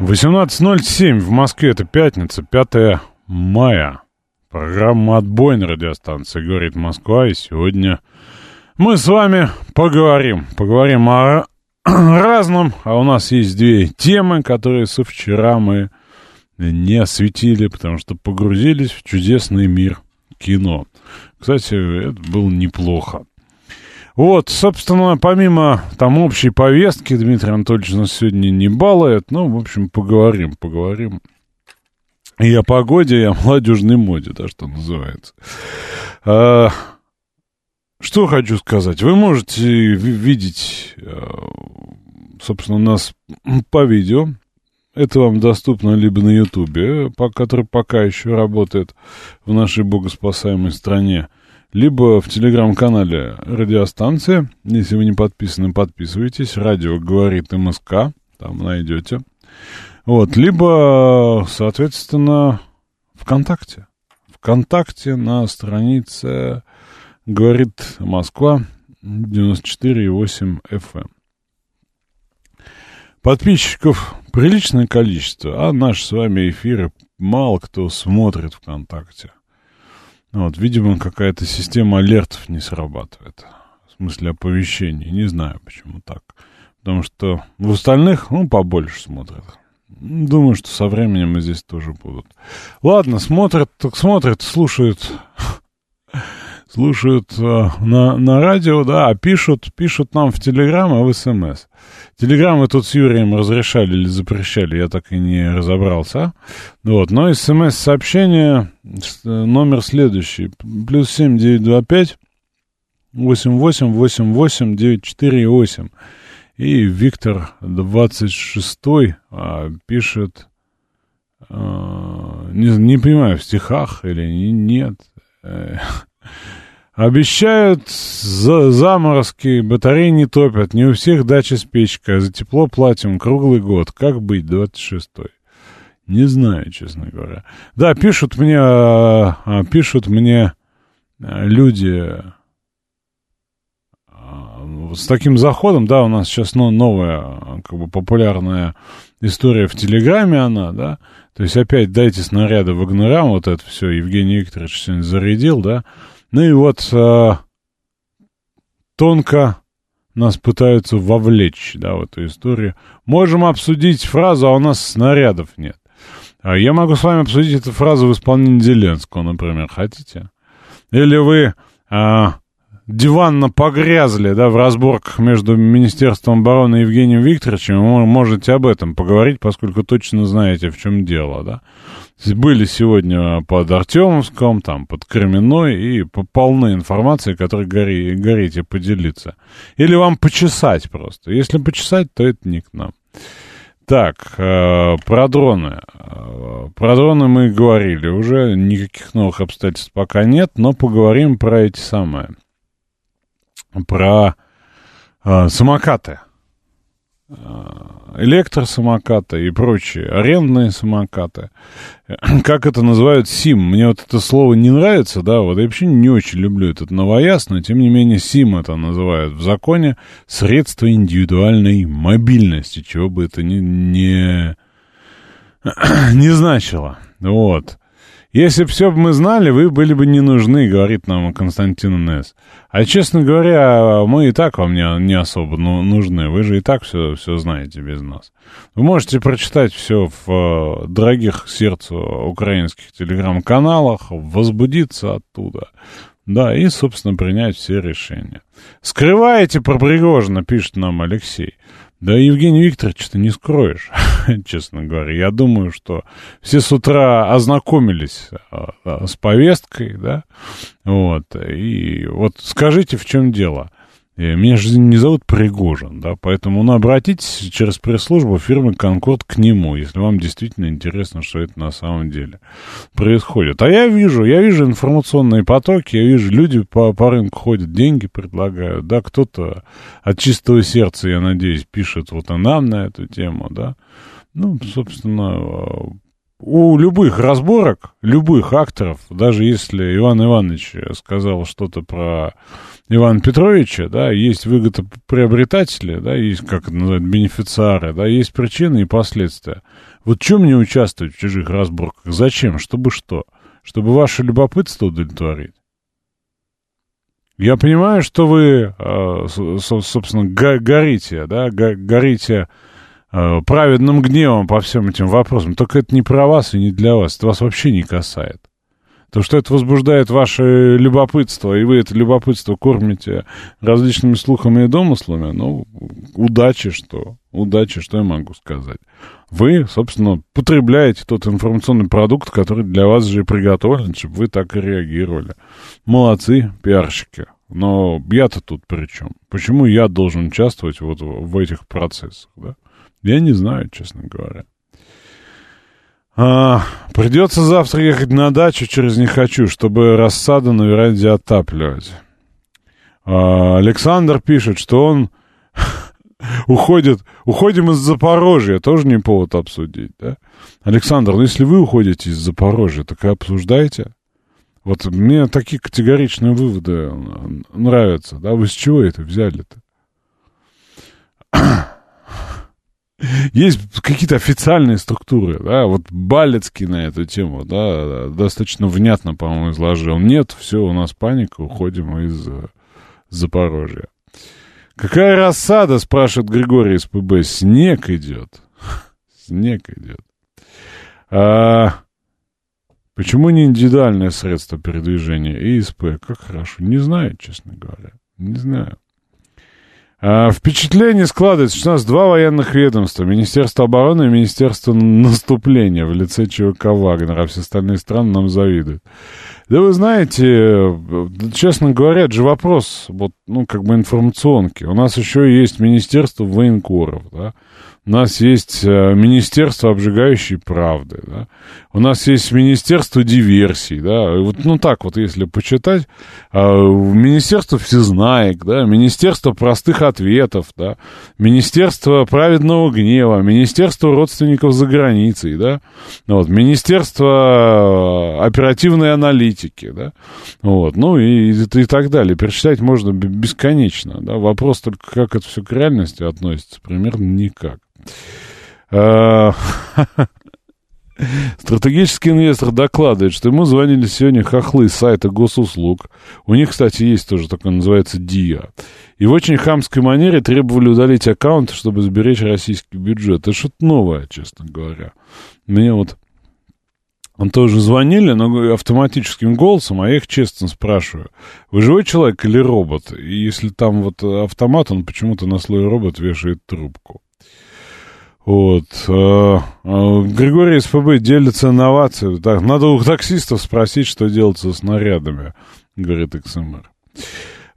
18.07 в Москве, это пятница, 5 мая. Программа «Отбой» на радиостанции «Говорит Москва». И сегодня мы с вами поговорим. Поговорим о разном. А у нас есть две темы, которые со вчера мы не осветили, потому что погрузились в чудесный мир кино. Кстати, это было неплохо. Вот, собственно, помимо там общей повестки, Дмитрий Анатольевич нас сегодня не балует. Ну, в общем, поговорим, поговорим. И о погоде, и о молодежной моде, да, что называется. А, что хочу сказать. Вы можете видеть, а, собственно, нас по видео. Это вам доступно либо на Ютубе, который пока еще работает в нашей богоспасаемой стране, либо в телеграм-канале радиостанции. Если вы не подписаны, подписывайтесь. Радио говорит МСК, там найдете. Вот, либо, соответственно, ВКонтакте. ВКонтакте на странице говорит Москва 94,8 FM. Подписчиков приличное количество, а наши с вами эфиры мало кто смотрит ВКонтакте. Вот, видимо, какая-то система алертов не срабатывает. В смысле оповещений. Не знаю, почему так. Потому что в остальных, ну, побольше смотрят. Думаю, что со временем и здесь тоже будут. Ладно, смотрят, так смотрят, слушают слушают э, на, на радио, да, а пишут, пишут нам в Телеграм, а в СМС. Телеграм мы тут с Юрием разрешали или запрещали, я так и не разобрался. Вот, но СМС-сообщение, номер следующий, плюс семь девять два пять восемь восемь восемь восемь девять четыре восемь. И Виктор 26 а, пишет, а, не, не понимаю, в стихах или нет, э, Обещают за заморозки, батареи не топят, не у всех дача с печкой, а за тепло платим круглый год. Как быть, 26-й? Не знаю, честно говоря. Да, пишут мне, а, а, пишут мне люди с таким заходом, да, у нас сейчас ну, новая, как бы популярная история в Телеграме она, да, то есть опять дайте снаряды Вагнерам, вот это все Евгений Викторович сегодня зарядил, да, ну и вот э, тонко нас пытаются вовлечь, да, в эту историю. Можем обсудить фразу, а у нас снарядов нет. А я могу с вами обсудить эту фразу в исполнении Зеленского, например, хотите? Или вы а, диванно погрязли, да, в разборках между Министерством обороны и Евгением Викторовичем, вы можете об этом поговорить, поскольку точно знаете, в чем дело, да. Были сегодня под Артемовском, там, под Кременной, и полны информации, которой гори, горите поделиться. Или вам почесать просто. Если почесать, то это не к нам. Так, э, про дроны. Э, про дроны мы говорили уже, никаких новых обстоятельств пока нет, но поговорим про эти самые про э, самокаты. А, электросамокаты и прочие, арендные самокаты. Как это называют СИМ? Мне вот это слово не нравится, да, вот я вообще не очень люблю этот новояз, но тем не менее СИМ это называют в законе средство индивидуальной мобильности, чего бы это ни, не, не значило. Вот. Если все бы мы знали, вы были бы не нужны, говорит нам Константин Нес. А честно говоря, мы и так вам не, не особо ну, нужны. Вы же и так все, все знаете без нас. Вы можете прочитать все в э, дорогих сердцу украинских телеграм-каналах, возбудиться оттуда. Да, и, собственно, принять все решения. Скрываете про Пригожина, пишет нам Алексей. Да, Евгений Викторович, ты не скроешь, честно говоря. Я думаю, что все с утра ознакомились а, а, с повесткой, да, вот, и вот скажите, в чем дело. И меня же не зовут Пригожин, да, поэтому, ну, обратитесь через пресс-службу фирмы «Конкорд» к нему, если вам действительно интересно, что это на самом деле происходит. А я вижу, я вижу информационные потоки, я вижу, люди по, по рынку ходят, деньги предлагают, да, кто-то от чистого сердца, я надеюсь, пишет вот и нам на эту тему, да. Ну, собственно, у любых разборок, любых акторов, даже если Иван Иванович сказал что-то про Ивана Петровича, да, есть выгодоприобретатели, да, есть, как это называют, бенефициары, да, есть причины и последствия. Вот чем мне участвовать в чужих разборках? Зачем? Чтобы что? Чтобы ваше любопытство удовлетворить? Я понимаю, что вы, э, собственно, горите, да, горите э, праведным гневом по всем этим вопросам. Только это не про вас и не для вас. Это вас вообще не касается. То, что это возбуждает ваше любопытство, и вы это любопытство кормите различными слухами и домыслами, ну, удачи что, удачи, что я могу сказать. Вы, собственно, потребляете тот информационный продукт, который для вас же приготовлен, чтобы вы так и реагировали. Молодцы, пиарщики. Но я-то тут при чем? Почему я должен участвовать вот в этих процессах, да? Я не знаю, честно говоря. А, придется завтра ехать на дачу через «не хочу», чтобы рассаду на веранде отапливать. А, Александр пишет, что он уходит, уходим из Запорожья, тоже не повод обсудить, да? Александр, ну если вы уходите из Запорожья, так и обсуждайте. Вот мне такие категоричные выводы нравятся, да? Вы с чего это взяли-то? Есть какие-то официальные структуры, да, вот Балецкий на эту тему, да, достаточно внятно, по-моему, изложил. Нет, все, у нас паника, уходим из э, Запорожья. Какая рассада, спрашивает Григорий из ПБ. Снег идет. Снег идет. А, почему не индивидуальное средство передвижения? ИСП, как хорошо. Не знаю, честно говоря. Не знаю. А, впечатление складывается, что у нас два военных ведомства. Министерство обороны и Министерство наступления в лице ЧВК Вагнера. А все остальные страны нам завидуют. Да вы знаете, честно говоря, это же вопрос, вот, ну, как бы информационки. У нас еще есть Министерство военкоров, да. У нас есть э, Министерство обжигающей правды, да? у нас есть Министерство диверсий, да, вот, ну так вот, если почитать, э, Министерство всезнаек, да, Министерство простых ответов, да, Министерство праведного гнева, Министерство родственников за границей, да, вот, Министерство э, оперативной аналитики, да, вот, ну и, и, и так далее. Перечислять можно бесконечно, да, вопрос только, как это все к реальности относится, примерно никак. А, стратегический инвестор докладывает, что ему звонили сегодня хохлы с сайта госуслуг. У них, кстати, есть тоже такое, называется ДИА. И в очень хамской манере требовали удалить аккаунт, чтобы сберечь российский бюджет. Это что-то новое, честно говоря. Мне вот он тоже звонили, но автоматическим голосом, а я их честно спрашиваю, вы живой человек или робот? И если там вот автомат, он почему-то на слой робот вешает трубку. Вот. А, а, Григорий СПБ делится инновацией. Так, надо у таксистов спросить, что делать со снарядами, говорит XMR.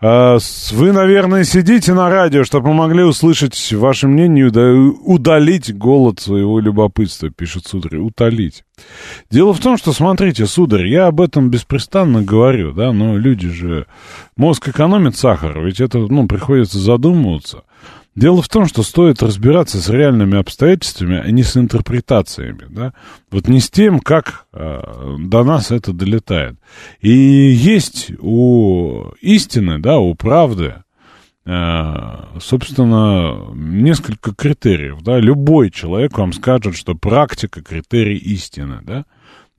А, вы, наверное, сидите на радио, чтобы помогли услышать ваше мнение и удалить голод своего любопытства, пишет сударь. Утолить. Дело в том, что, смотрите, сударь, я об этом беспрестанно говорю, да, но люди же... Мозг экономит сахар, ведь это, ну, приходится задумываться. Дело в том, что стоит разбираться с реальными обстоятельствами, а не с интерпретациями, да, вот не с тем, как э, до нас это долетает. И есть у истины, да, у правды, э, собственно, несколько критериев, да, любой человек вам скажет, что практика критерий истины, да,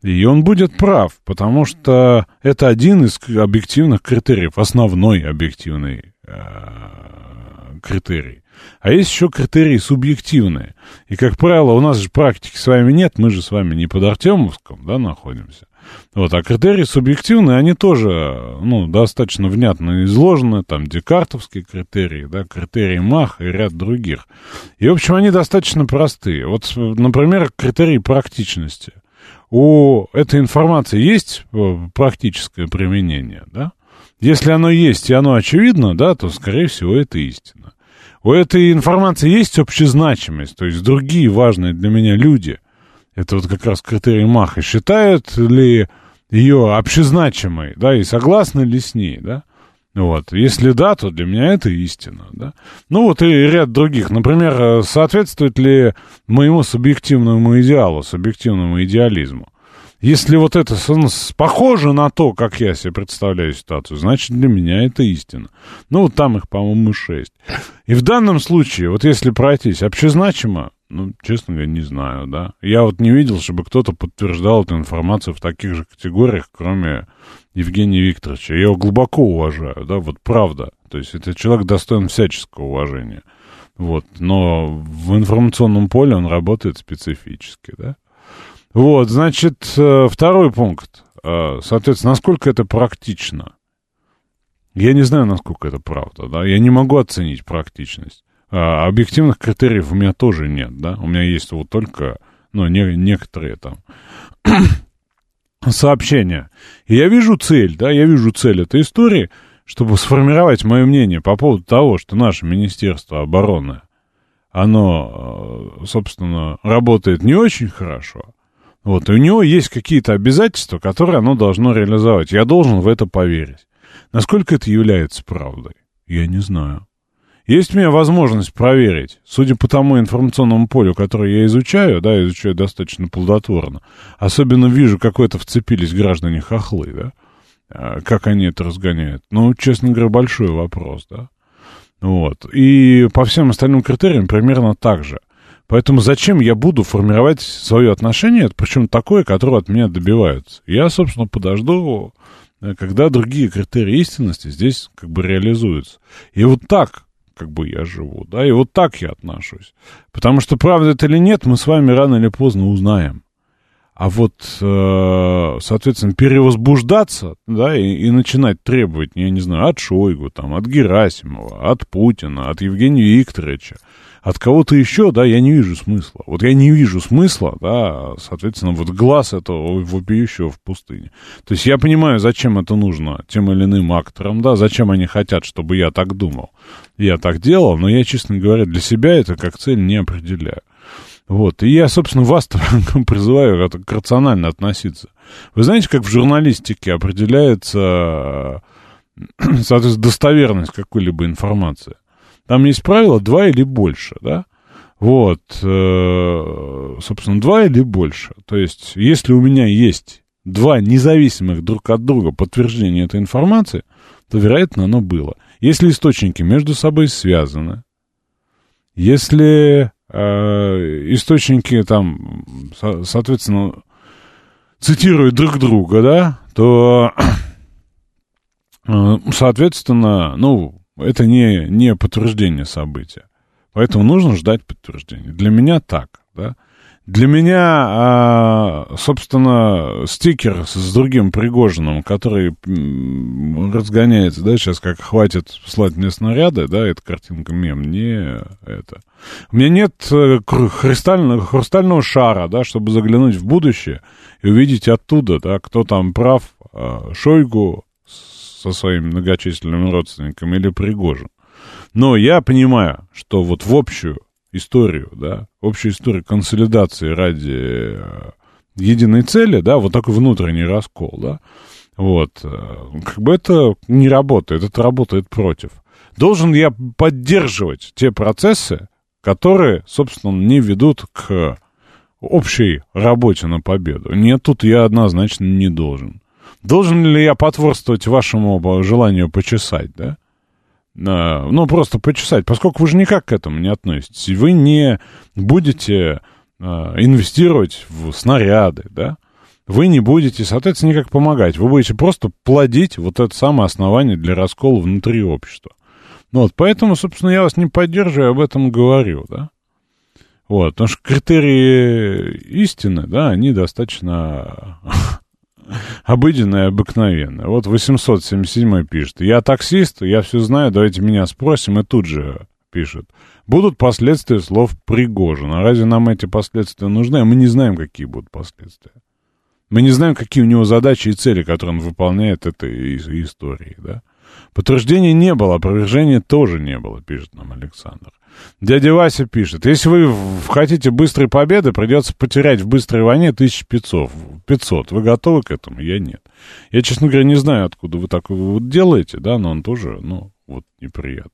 и он будет прав, потому что это один из объективных критериев, основной объективный э, критерий. А есть еще критерии субъективные. И, как правило, у нас же практики с вами нет, мы же с вами не под Артемовском, да, находимся. Вот, а критерии субъективные, они тоже, ну, достаточно внятно изложены, там, декартовские критерии, да, критерии Маха и ряд других. И, в общем, они достаточно простые. Вот, например, критерии практичности. У этой информации есть э, практическое применение, да? Если оно есть и оно очевидно, да, то, скорее всего, это истина. У этой информации есть общезначимость, то есть другие важные для меня люди. Это вот как раз критерий Маха. Считают ли ее общезначимой, да, и согласны ли с ней, да? Вот. Если да, то для меня это истина, да. Ну вот и ряд других. Например, соответствует ли моему субъективному идеалу, субъективному идеализму? Если вот это похоже на то, как я себе представляю ситуацию, значит, для меня это истина. Ну, вот там их, по-моему, шесть. И в данном случае, вот если пройтись общезначимо, ну, честно говоря, не знаю, да. Я вот не видел, чтобы кто-то подтверждал эту информацию в таких же категориях, кроме Евгения Викторовича. Я его глубоко уважаю, да, вот правда. То есть это человек достоин всяческого уважения. Вот, но в информационном поле он работает специфически, да. Вот, значит, э, второй пункт. Э, соответственно, насколько это практично? Я не знаю, насколько это правда, да. Я не могу оценить практичность. А объективных критериев у меня тоже нет, да. У меня есть вот только, ну, не, некоторые там сообщения. И я вижу цель, да, я вижу цель этой истории, чтобы сформировать мое мнение по поводу того, что наше Министерство обороны, оно, э, собственно, работает не очень хорошо, вот, и у него есть какие-то обязательства, которые оно должно реализовать. Я должен в это поверить. Насколько это является правдой? Я не знаю. Есть у меня возможность проверить, судя по тому информационному полю, которое я изучаю, да, изучаю достаточно плодотворно, особенно вижу, как в это вцепились граждане хохлы, да, а, как они это разгоняют. Ну, честно говоря, большой вопрос, да. Вот. И по всем остальным критериям примерно так же. Поэтому зачем я буду формировать свое отношение, причем такое, которое от меня добиваются? Я, собственно, подожду, э, когда другие критерии истинности здесь как бы реализуются. И вот так как бы я живу, да, и вот так я отношусь. Потому что правда это или нет, мы с вами рано или поздно узнаем. А вот, э, соответственно, перевозбуждаться, да, и, и начинать требовать, я не знаю, от Шойгу, там, от Герасимова, от Путина, от Евгения Викторовича, от кого-то еще, да, я не вижу смысла. Вот я не вижу смысла, да, соответственно, вот глаз этого вопиющего в пустыне. То есть я понимаю, зачем это нужно тем или иным акторам, да, зачем они хотят, чтобы я так думал, я так делал, но я, честно говоря, для себя это как цель не определяю. Вот, и я, собственно, вас призываю к рационально относиться. Вы знаете, как в журналистике определяется, соответственно, достоверность какой-либо информации? Там есть правило два или больше, да? Вот, э, собственно, два или больше. То есть, если у меня есть два независимых друг от друга подтверждения этой информации, то, вероятно, оно было. Если источники между собой связаны, если э, источники там, со, соответственно, цитируют друг друга, да, то, э, соответственно, ну, это не, не подтверждение события. Поэтому нужно ждать подтверждения. Для меня так, да. Для меня, а, собственно, стикер с другим Пригожиным, который разгоняется, да, сейчас как хватит слать мне снаряды, да, эта картинка мем, не это. У меня нет э, хрустального, хрустального шара, да, чтобы заглянуть в будущее и увидеть оттуда, да, кто там прав, а, Шойгу, со своими многочисленными родственниками или Пригожин. Но я понимаю, что вот в общую историю, да, общую историю консолидации ради э, единой цели, да, вот такой внутренний раскол, да, вот, э, как бы это не работает, это работает против. Должен я поддерживать те процессы, которые, собственно, не ведут к общей работе на победу. Нет, тут я однозначно не должен. Должен ли я потворствовать вашему желанию почесать, да? Ну, просто почесать, поскольку вы же никак к этому не относитесь. Вы не будете а, инвестировать в снаряды, да? Вы не будете, соответственно, никак помогать. Вы будете просто плодить вот это самое основание для раскола внутри общества. Ну, вот, поэтому, собственно, я вас не поддерживаю, об этом говорю, да? Вот, потому что критерии истины, да, они достаточно обыденное, обыкновенное. Вот 877 пишет. Я таксист, я все знаю, давайте меня спросим. И тут же пишет. Будут последствия слов Пригожина. Разве нам эти последствия нужны? А мы не знаем, какие будут последствия. Мы не знаем, какие у него задачи и цели, которые он выполняет этой истории, да. Подтверждения не было, опровержения тоже не было, пишет нам Александр. Дядя Вася пишет, если вы хотите быстрой победы, придется потерять в быстрой войне 1500. 500. Вы готовы к этому? Я нет. Я, честно говоря, не знаю, откуда вы так вот делаете, да, но он тоже, ну, вот неприятно.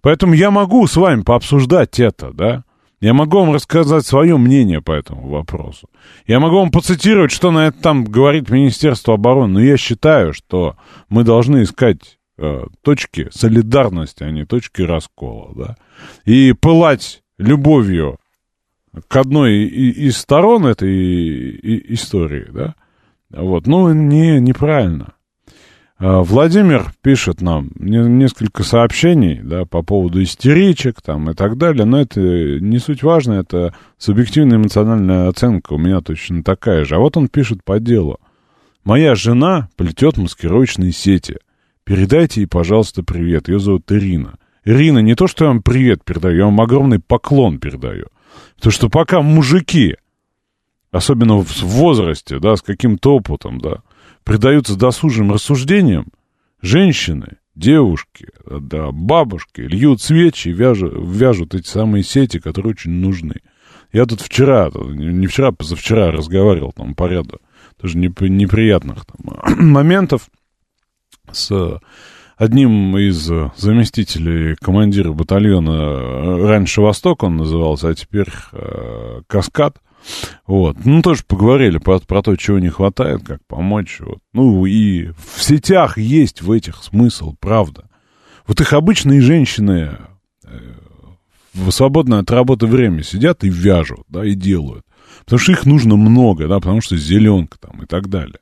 Поэтому я могу с вами пообсуждать это, да. Я могу вам рассказать свое мнение по этому вопросу. Я могу вам поцитировать, что на это там говорит Министерство обороны, но я считаю, что мы должны искать точки солидарности, а не точки раскола, да и пылать любовью к одной из сторон этой истории, да, вот, ну, не, неправильно. А, Владимир пишет нам несколько сообщений, да, по поводу истеричек там и так далее, но это не суть важно, это субъективная эмоциональная оценка у меня точно такая же. А вот он пишет по делу. Моя жена плетет маскировочные сети. Передайте ей, пожалуйста, привет. Ее зовут Ирина. Ирина, не то, что я вам привет передаю, я вам огромный поклон передаю. Потому что пока мужики, особенно в возрасте, да, с каким-то опытом, да, предаются досужим рассуждениям, женщины, девушки, да, бабушки льют свечи и вяжут, вяжут эти самые сети, которые очень нужны. Я тут вчера, не вчера, а позавчера разговаривал там по ряду тоже неприятных там, моментов с одним из заместителей командира батальона раньше Восток он назывался, а теперь э, Каскад. Вот. Ну, тоже поговорили про, про то, чего не хватает, как помочь. Вот. Ну, и в сетях есть в этих смысл, правда. Вот их обычные женщины э, в свободное от работы время сидят и вяжут, да, и делают. Потому что их нужно много, да, потому что зеленка там и так далее.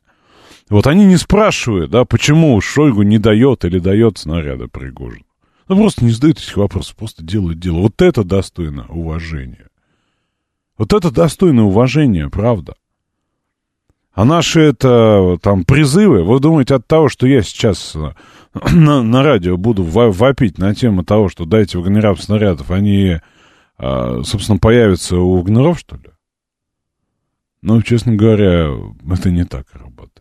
Вот они не спрашивают, да, почему Шойгу не дает или дает снаряда Пригожину. Ну, просто не задают этих вопросов, просто делают дело. Вот это достойно уважения. Вот это достойно уважения, правда. А наши это там призывы, вы думаете от того, что я сейчас э, на, на радио буду вопить на тему того, что дайте вагнерам снарядов, они, а, собственно, появятся у вагнеров, что ли? Ну, честно говоря, это не так работает.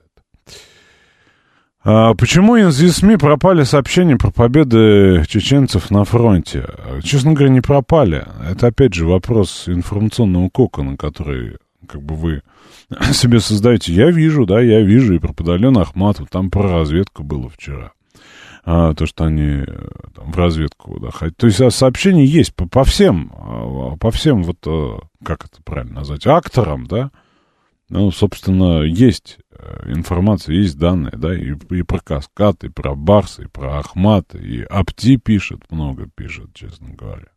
А почему из СМИ пропали сообщения про победы чеченцев на фронте? Честно говоря, не пропали. Это, опять же, вопрос информационного кокона, который, как бы, вы себе создаете. Я вижу, да, я вижу и про Подалена Ахматов, там про разведку было вчера. А, то, что они там, в разведку, да, хотят. То есть а сообщения есть по, по всем, а, по всем, вот, э, как это правильно назвать, акторам, да, ну, собственно, есть э, информация, есть данные, да, и, и про Каскад, и про Барс, и про Ахмат, и Апти пишет, много пишет, честно говоря.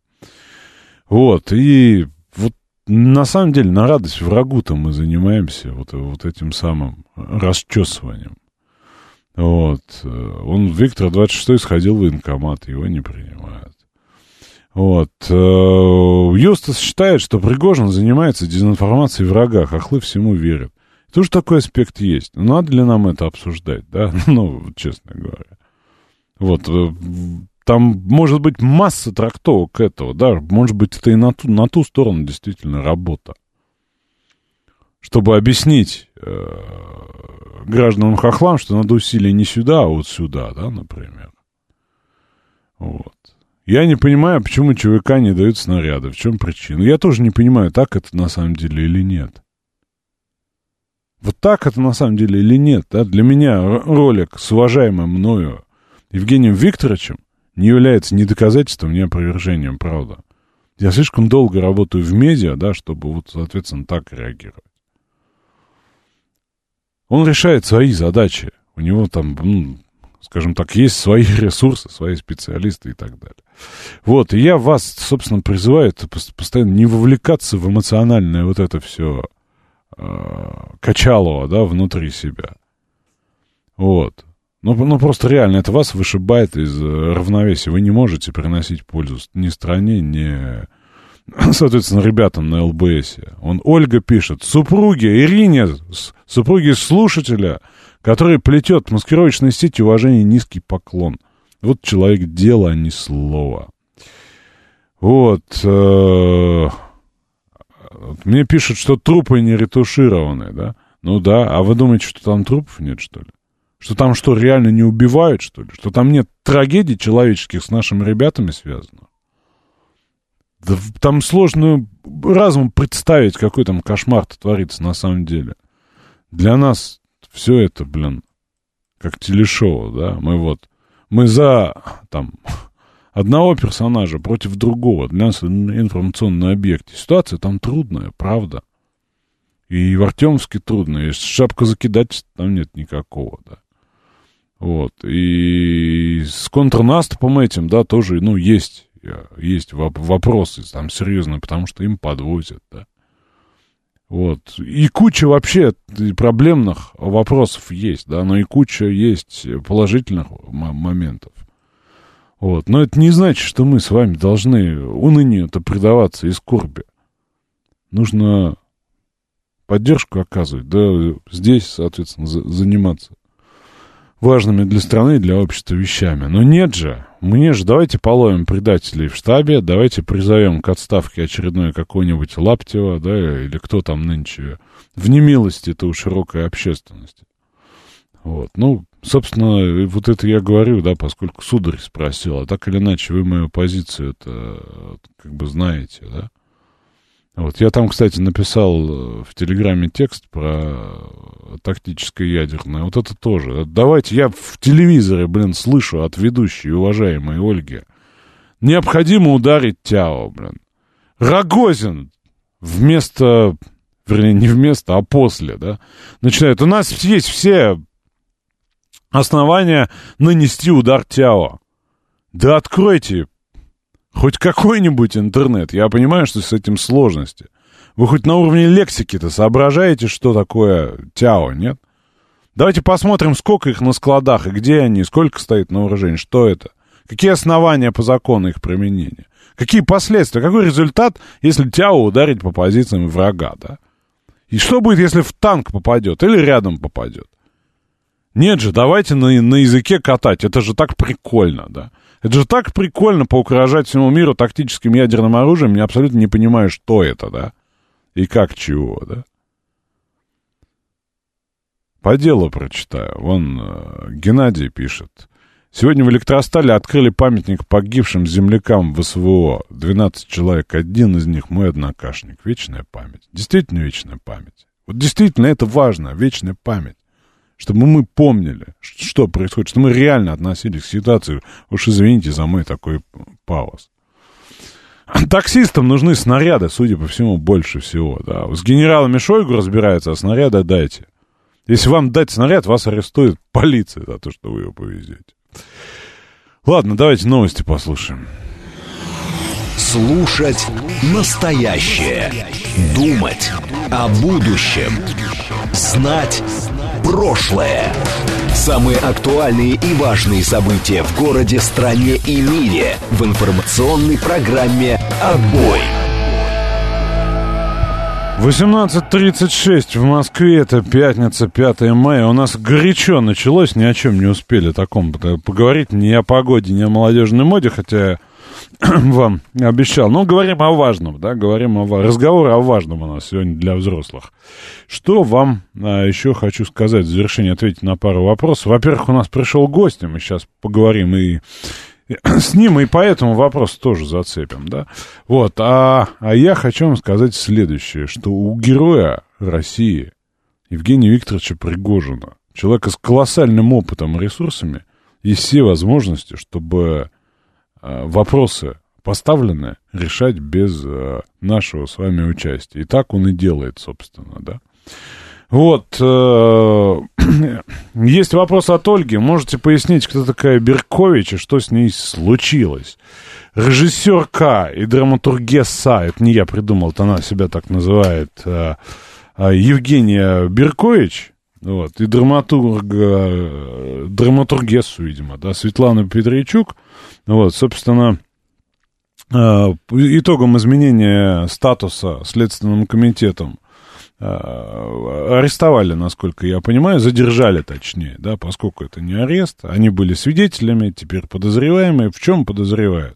Вот, и вот на самом деле на радость врагу-то мы занимаемся вот, вот этим самым расчесыванием. Вот. Э, он, Виктор 26 сходил в военкомат, его не принимают. Вот. Э, Юстас считает, что Пригожин занимается дезинформацией врага, хохлы всему верят. Тоже такой аспект есть. Надо ли нам это обсуждать, да? Ну, честно говоря. Вот. Э, там может быть масса трактовок этого, да? Может быть, это и на ту, на ту сторону действительно работа. Чтобы объяснить э, гражданам-хохлам, что надо усилия не сюда, а вот сюда, да, например. Вот. Я не понимаю, почему ЧВК не дают снаряды. В чем причина? Я тоже не понимаю, так это на самом деле или нет. Вот так это на самом деле или нет. Да? Для меня ролик с уважаемым мною Евгением Викторовичем не является ни доказательством, ни опровержением, правда. Я слишком долго работаю в медиа, да, чтобы вот, соответственно, так реагировать. Он решает свои задачи. У него там, ну, скажем так, есть свои ресурсы, свои специалисты и так далее. Вот, и я вас, собственно, призываю постоянно не вовлекаться в эмоциональное вот это все э, качалово, да, внутри себя. Вот. Ну, ну, просто реально, это вас вышибает из э, равновесия. Вы не можете приносить пользу ни стране, ни, соответственно, ребятам на ЛБС. Он, Ольга пишет, супруги, Ирине, супруги слушателя, который плетет маскировочной сети уважение низкий поклон. Вот человек дело, а не слово. Вот. Э, мне пишут, что трупы не ретушированы, да? Ну да, а вы думаете, что там трупов нет, что ли? Что там что, реально не убивают, что ли? Что там нет трагедий человеческих с нашими ребятами связано? Да там сложно разум представить, какой там кошмар творится на самом деле. Для нас все это, блин, как телешоу, да? Мы вот, мы за, там, одного персонажа против другого. Для нас информационный объект. Ситуация там трудная, правда. И в Артемске трудно. Есть шапка закидать там нет никакого, да. Вот. И с контрнаступом этим, да, тоже, ну, есть, есть вопросы там серьезные, потому что им подвозят, да. Вот. И куча вообще проблемных вопросов есть, да, но и куча есть положительных моментов. Вот. Но это не значит, что мы с вами должны унынию-то предаваться и скорби. Нужно поддержку оказывать, да, здесь, соответственно, за, заниматься важными для страны и для общества вещами. Но нет же, мне же давайте половим предателей в штабе, давайте призовем к отставке очередной какой-нибудь Лаптева, да, или кто там нынче в немилости-то у широкой общественности. Вот, ну, собственно, вот это я говорю, да, поскольку сударь спросил, а так или иначе вы мою позицию это как бы знаете, да. Вот, я там, кстати, написал э, в Телеграме текст про тактическое ядерное. Вот это тоже. Давайте, я в телевизоре, блин, слышу от ведущей, уважаемой Ольги. Необходимо ударить Тяо, блин. Рогозин вместо, вернее, не вместо, а после, да, начинает. У нас есть все основания нанести удар Тяо. Да откройте хоть какой-нибудь интернет. Я понимаю, что с этим сложности. Вы хоть на уровне лексики-то соображаете, что такое Тяо, нет? Давайте посмотрим, сколько их на складах, и где они, сколько стоит на вооружении, что это. Какие основания по закону их применения? Какие последствия? Какой результат, если Тяо ударить по позициям врага, да? И что будет, если в танк попадет или рядом попадет? Нет же, давайте на, на языке катать, это же так прикольно, да? Это же так прикольно поугрожать всему миру тактическим ядерным оружием, я абсолютно не понимаю, что это, да? И как чего, да? По делу прочитаю. Вон э, Геннадий пишет. Сегодня в Электростале открыли памятник погибшим землякам в СВО. 12 человек, один из них мой однокашник. Вечная память. Действительно вечная память. Вот действительно это важно, вечная память чтобы мы помнили, что происходит, что мы реально относились к ситуации. Уж извините за мой такой пауз. Таксистам нужны снаряды, судя по всему, больше всего. Да. С генералами Шойгу разбираются, а снаряды дайте. Если вам дать снаряд, вас арестует полиция за то, что вы его повезете. Ладно, давайте новости послушаем. Слушать настоящее. Думать о будущем. Знать прошлое. Самые актуальные и важные события в городе, стране и мире в информационной программе «Отбой». 18.36 в Москве, это пятница, 5 мая. У нас горячо началось, ни о чем не успели таком поговорить, ни о погоде, ни о молодежной моде, хотя вам обещал. Но говорим о важном, да, говорим о разговор о важном у нас сегодня для взрослых. Что вам а, еще хочу сказать в завершение, ответить на пару вопросов. Во-первых, у нас пришел гость, и мы сейчас поговорим и с ним, и по этому вопросу тоже зацепим, да. Вот, а, а я хочу вам сказать следующее, что у героя России Евгения Викторовича Пригожина, человека с колоссальным опытом и ресурсами, есть все возможности, чтобы вопросы поставлены решать без э, нашего с вами участия. И так он и делает, собственно, да. Вот, э, есть вопрос от Ольги. Можете пояснить, кто такая Беркович и что с ней случилось? Режиссерка и драматургесса, это не я придумал, это она себя так называет, Евгения Беркович, вот, и драматург, драматургессу, видимо, да, Светлана Петричук, вот, собственно, а, итогом изменения статуса Следственным комитетом а, арестовали, насколько я понимаю, задержали точнее, да, поскольку это не арест, они были свидетелями, теперь подозреваемые. В чем подозревают?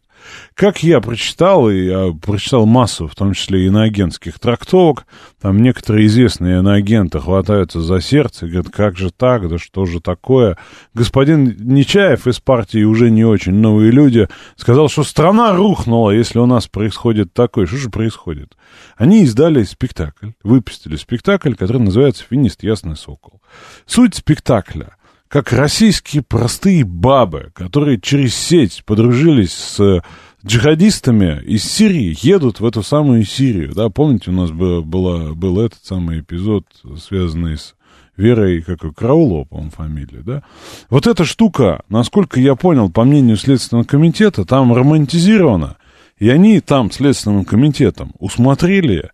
Как я прочитал, и я прочитал массу, в том числе иноагентских трактовок, там некоторые известные иноагенты хватаются за сердце и говорят, как же так, да что же такое. Господин Нечаев из партии уже не очень новые люди сказал, что страна рухнула, если у нас происходит такое. Что же происходит? Они издали спектакль, выпустили спектакль, который называется «Финист Ясный Сокол». Суть спектакля — как российские простые бабы, которые через сеть подружились с джихадистами из Сирии, едут в эту самую Сирию. Да, помните, у нас был, было, был этот самый эпизод, связанный с Верой, как Краулова, по-моему, фамилия, да? Вот эта штука, насколько я понял, по мнению Следственного комитета, там романтизирована, и они там, Следственным комитетом, усмотрели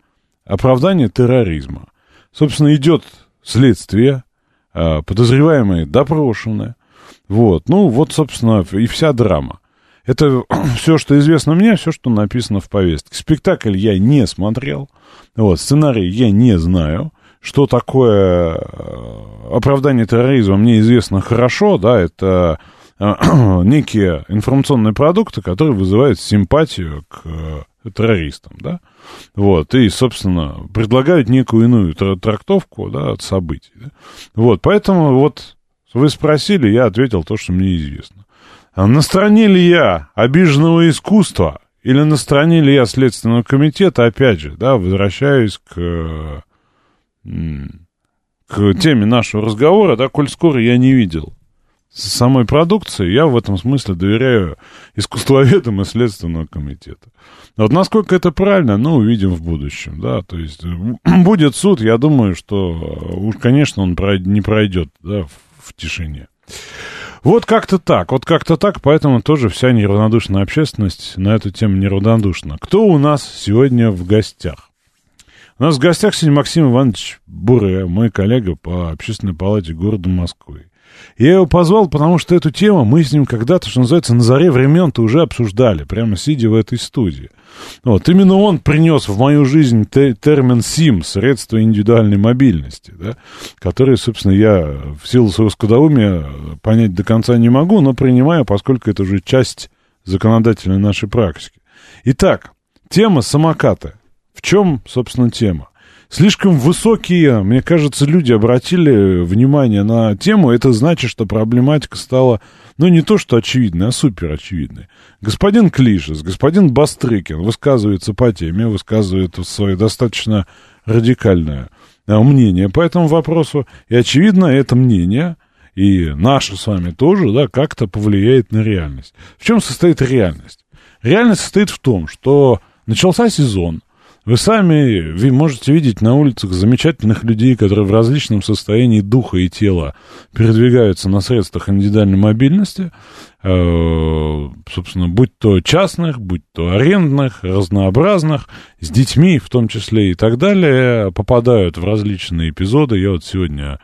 оправдание терроризма. Собственно, идет следствие, подозреваемые допрошены. Вот, ну, вот, собственно, и вся драма. Это все, что известно мне, все, что написано в повестке. Спектакль я не смотрел, вот, сценарий я не знаю. Что такое э, оправдание терроризма, мне известно хорошо, да, это э, некие информационные продукты, которые вызывают симпатию к э, террористам, да, вот, и, собственно, предлагают некую иную трактовку, да, от событий, да? вот, поэтому вот вы спросили, я ответил то, что мне известно. А на стороне ли я обиженного искусства или на стороне ли я Следственного комитета, опять же, да, возвращаюсь к, к теме нашего разговора, да, коль скоро я не видел самой продукции, я в этом смысле доверяю искусствоведам и Следственного комитета. Вот насколько это правильно, ну, увидим в будущем, да, то есть будет суд, я думаю, что уж, конечно, он не пройдет, да, в, в тишине. Вот как-то так, вот как-то так, поэтому тоже вся неравнодушная общественность на эту тему неравнодушна. Кто у нас сегодня в гостях? У нас в гостях сегодня Максим Иванович Буре, мой коллега по общественной палате города Москвы. Я его позвал, потому что эту тему мы с ним когда-то, что называется, на заре времен-то уже обсуждали, прямо сидя в этой студии. Вот, именно он принес в мою жизнь те, термин СИМ, средство индивидуальной мобильности, да, который, собственно, я в силу своего скудоумия понять до конца не могу, но принимаю, поскольку это уже часть законодательной нашей практики. Итак, тема самоката. В чем, собственно, тема? Слишком высокие, мне кажется, люди обратили внимание на тему. Это значит, что проблематика стала, ну, не то что очевидной, а супер очевидной. Господин Клишес, господин Бастрыкин высказывается по теме, высказывает свое достаточно радикальное а, мнение по этому вопросу. И, очевидно, это мнение, и наше с вами тоже, да, как-то повлияет на реальность. В чем состоит реальность? Реальность состоит в том, что начался сезон, вы сами вы можете видеть на улицах замечательных людей, которые в различном состоянии духа и тела передвигаются на средствах индивидуальной мобильности, э, собственно, будь то частных, будь то арендных, разнообразных, с детьми в том числе и так далее, попадают в различные эпизоды. Я вот сегодня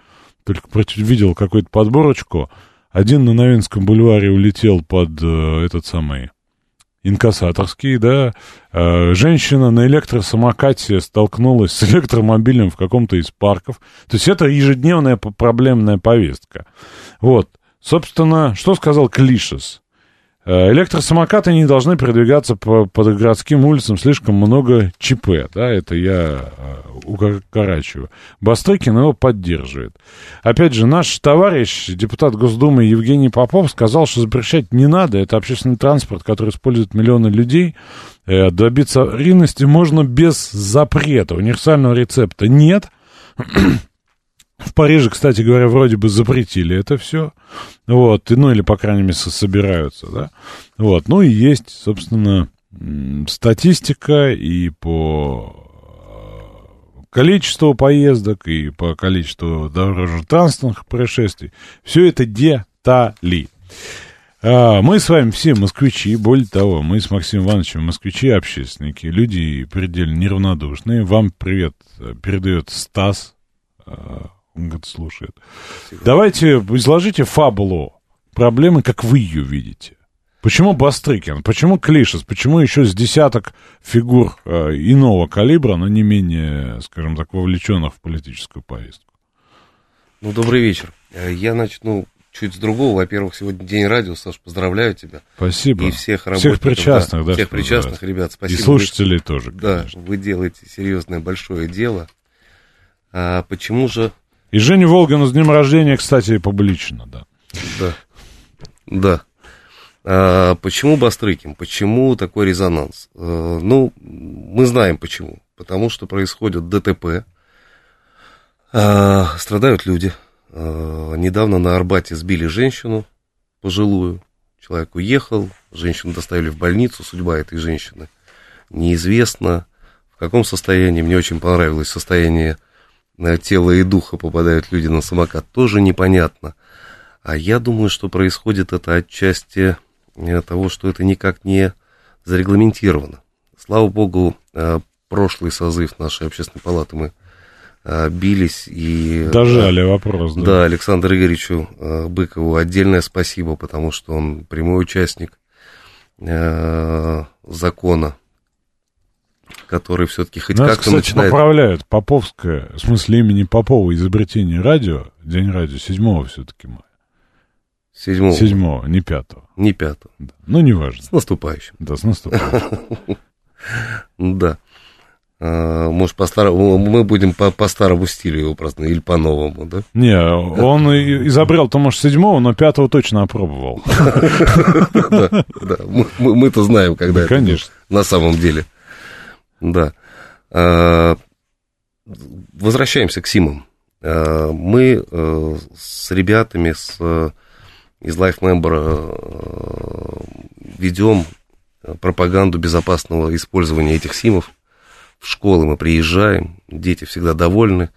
только видел какую-то подборочку. Один на Новинском бульваре улетел под э, этот самый инкассаторский, да, э, женщина на электросамокате столкнулась с электромобилем в каком-то из парков. То есть это ежедневная проблемная повестка. Вот. Собственно, что сказал Клишес? Э, электросамокаты не должны передвигаться по, по городским улицам, слишком много ЧП, да, это я э, укорачиваю. Бастрыкин его поддерживает. Опять же, наш товарищ, депутат Госдумы Евгений Попов, сказал, что запрещать не надо, это общественный транспорт, который использует миллионы людей, э, добиться ревности можно без запрета, универсального рецепта нет, в Париже, кстати говоря, вроде бы запретили это все. Вот, ну или, по крайней мере, собираются, да. Вот, ну и есть, собственно, статистика и по э, количеству поездок, и по количеству дорожно-транспортных происшествий. Все это детали. А, мы с вами все москвичи, более того, мы с Максимом Ивановичем москвичи, общественники, люди предельно неравнодушные. Вам привет э, передает Стас, э, он говорит, слушает. Давайте изложите фабулу проблемы, как вы ее видите. Почему Бастрыкин? Почему Клишес? Почему еще с десяток фигур э, иного калибра, но не менее, скажем так, вовлеченных в политическую повестку? Ну, добрый вечер. Э, я начну чуть с другого. Во-первых, сегодня день радио, Саш, поздравляю тебя. Спасибо. И всех работников. Всех причастных, да. всех причастных, ребят, спасибо. И слушателей тоже, Да, конечно. вы делаете серьезное большое дело. А почему же... И Женю Волгину с днем рождения, кстати, публично, да. Да. Да. А, почему Бастрыкин? Почему такой резонанс? Э, ну, мы знаем почему. Потому что происходит ДТП. А, страдают люди. А, недавно на Арбате сбили женщину пожилую. Человек уехал, женщину доставили в больницу. Судьба этой женщины неизвестна. В каком состоянии? Мне очень понравилось состояние тела и духа попадают люди на самокат. Тоже непонятно. А я думаю, что происходит это отчасти э, того, что это никак не зарегламентировано. Слава богу, э, прошлый созыв нашей общественной палаты мы э, бились и... Дожали вопрос, да. Да, Александру Игоревичу Быкову отдельное спасибо, потому что он прямой участник закона, который все-таки хоть Нас, как-то кстати, начинает... поправляют. Поповское, в смысле имени Попова, изобретение радио, день радио, 7 все-таки мая. Седьмого, 7 не 5 не пятого. да. Ну, неважно. С наступающим. Да, с наступающим. Да. А, может, по старому, мы будем по, по старому стилю его праздновать, или по новому, да? Не, он и- изобрел-то, может, 7 но 5 точно опробовал. Да, да. Мы- мы- Мы-то знаем, когда это Конечно. на самом деле. Да. А, Возвращаемся к Симам. А, Мы э, с ребятами с, э, из LifeMember э, ведем пропаганду безопасного использования этих симов. В школы мы приезжаем, дети всегда довольны,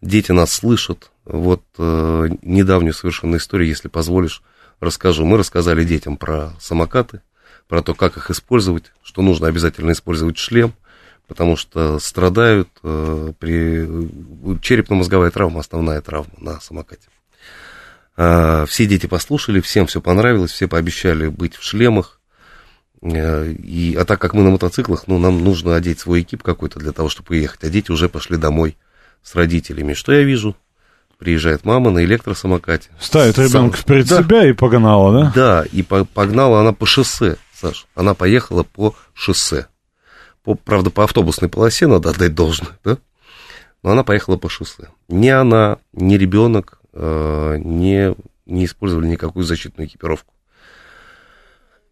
дети нас слышат. Вот э, недавнюю совершенно историю, если позволишь, расскажу. Мы рассказали детям про самокаты, про то, как их использовать, что нужно обязательно использовать шлем, потому что страдают э, при... Черепно-мозговая травма, основная травма на самокате. А, все дети послушали, всем все понравилось, все пообещали быть в шлемах. Э, И, а так как мы на мотоциклах, ну, нам нужно одеть свой экип какой-то для того, чтобы уехать. А дети уже пошли домой с родителями. Что я вижу? Приезжает мама на электросамокате. Ставит Сам- ребенка перед Да. себя и погнала, да? Да, и по- погнала она по шоссе, Саш. Она поехала по шоссе. По, правда, по автобусной полосе надо отдать должное, да? Но она поехала по шоссе. Ни она, ни ребенок э, не, не использовали никакую защитную экипировку.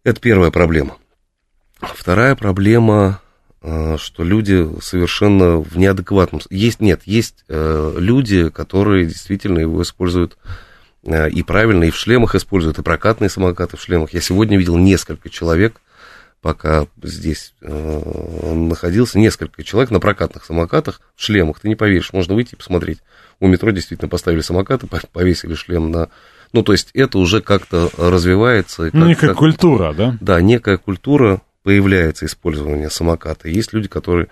Это первая проблема. Вторая проблема, э, что люди совершенно в неадекватном... Есть, нет, есть э, люди, которые действительно его используют э, и правильно, и в шлемах используют, и прокатные самокаты в шлемах. Я сегодня видел несколько человек, пока здесь э, находился, несколько человек на прокатных самокатах в шлемах. Ты не поверишь, можно выйти и посмотреть. У метро действительно поставили самокаты, по- повесили шлем на... Ну, то есть это уже как-то развивается. и Ну, как- некая как- культура, да? да, некая культура появляется использование самоката. Есть люди, которые,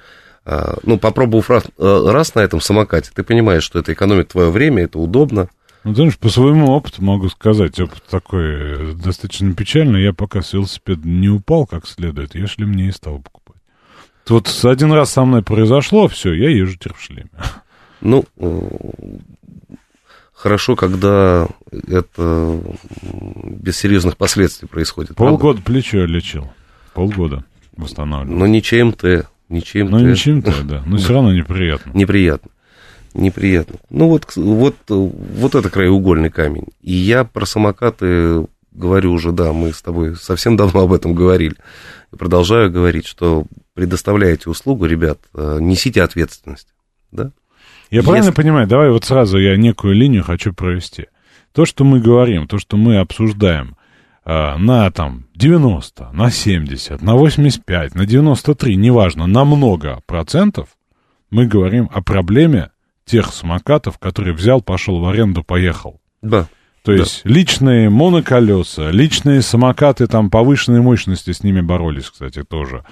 а, ну, попробовав раз, э, раз на этом самокате, ты понимаешь, что это экономит твое время, это удобно. Ну, знаешь, по своему опыту могу сказать, опыт такой э, достаточно печальный. Я пока с велосипеда не упал как следует, я шлем не и стал покупать. Вот один раз со мной произошло, все, я езжу теперь в шлеме. Ну, э, хорошо, когда это без серьезных последствий происходит. правда? Полгода плечо лечил. Полгода восстанавливал. Но не ЧМТ, не ЧМТ. Ну, не чем-то, да. Но все равно неприятно. Неприятно. Неприятно. Ну, вот, вот, э, вот это краеугольный камень. И я про самокаты говорю уже, да, мы с тобой совсем давно об этом говорили. И продолжаю говорить, что предоставляете услугу, ребят, э, несите ответственность. Да? Я Если- правильно понимаю? Давай вот сразу я некую линию хочу провести. То, что мы говорим, то, что мы обсуждаем а, на там 90, на 70, на 85, на 93, неважно, на много процентов, мы говорим о проблеме тех самокатов, которые взял, пошел в аренду, поехал. Да. То Да. есть личные моноколеса, личные самокаты там повышенной мощности с ними боролись, кстати, тоже.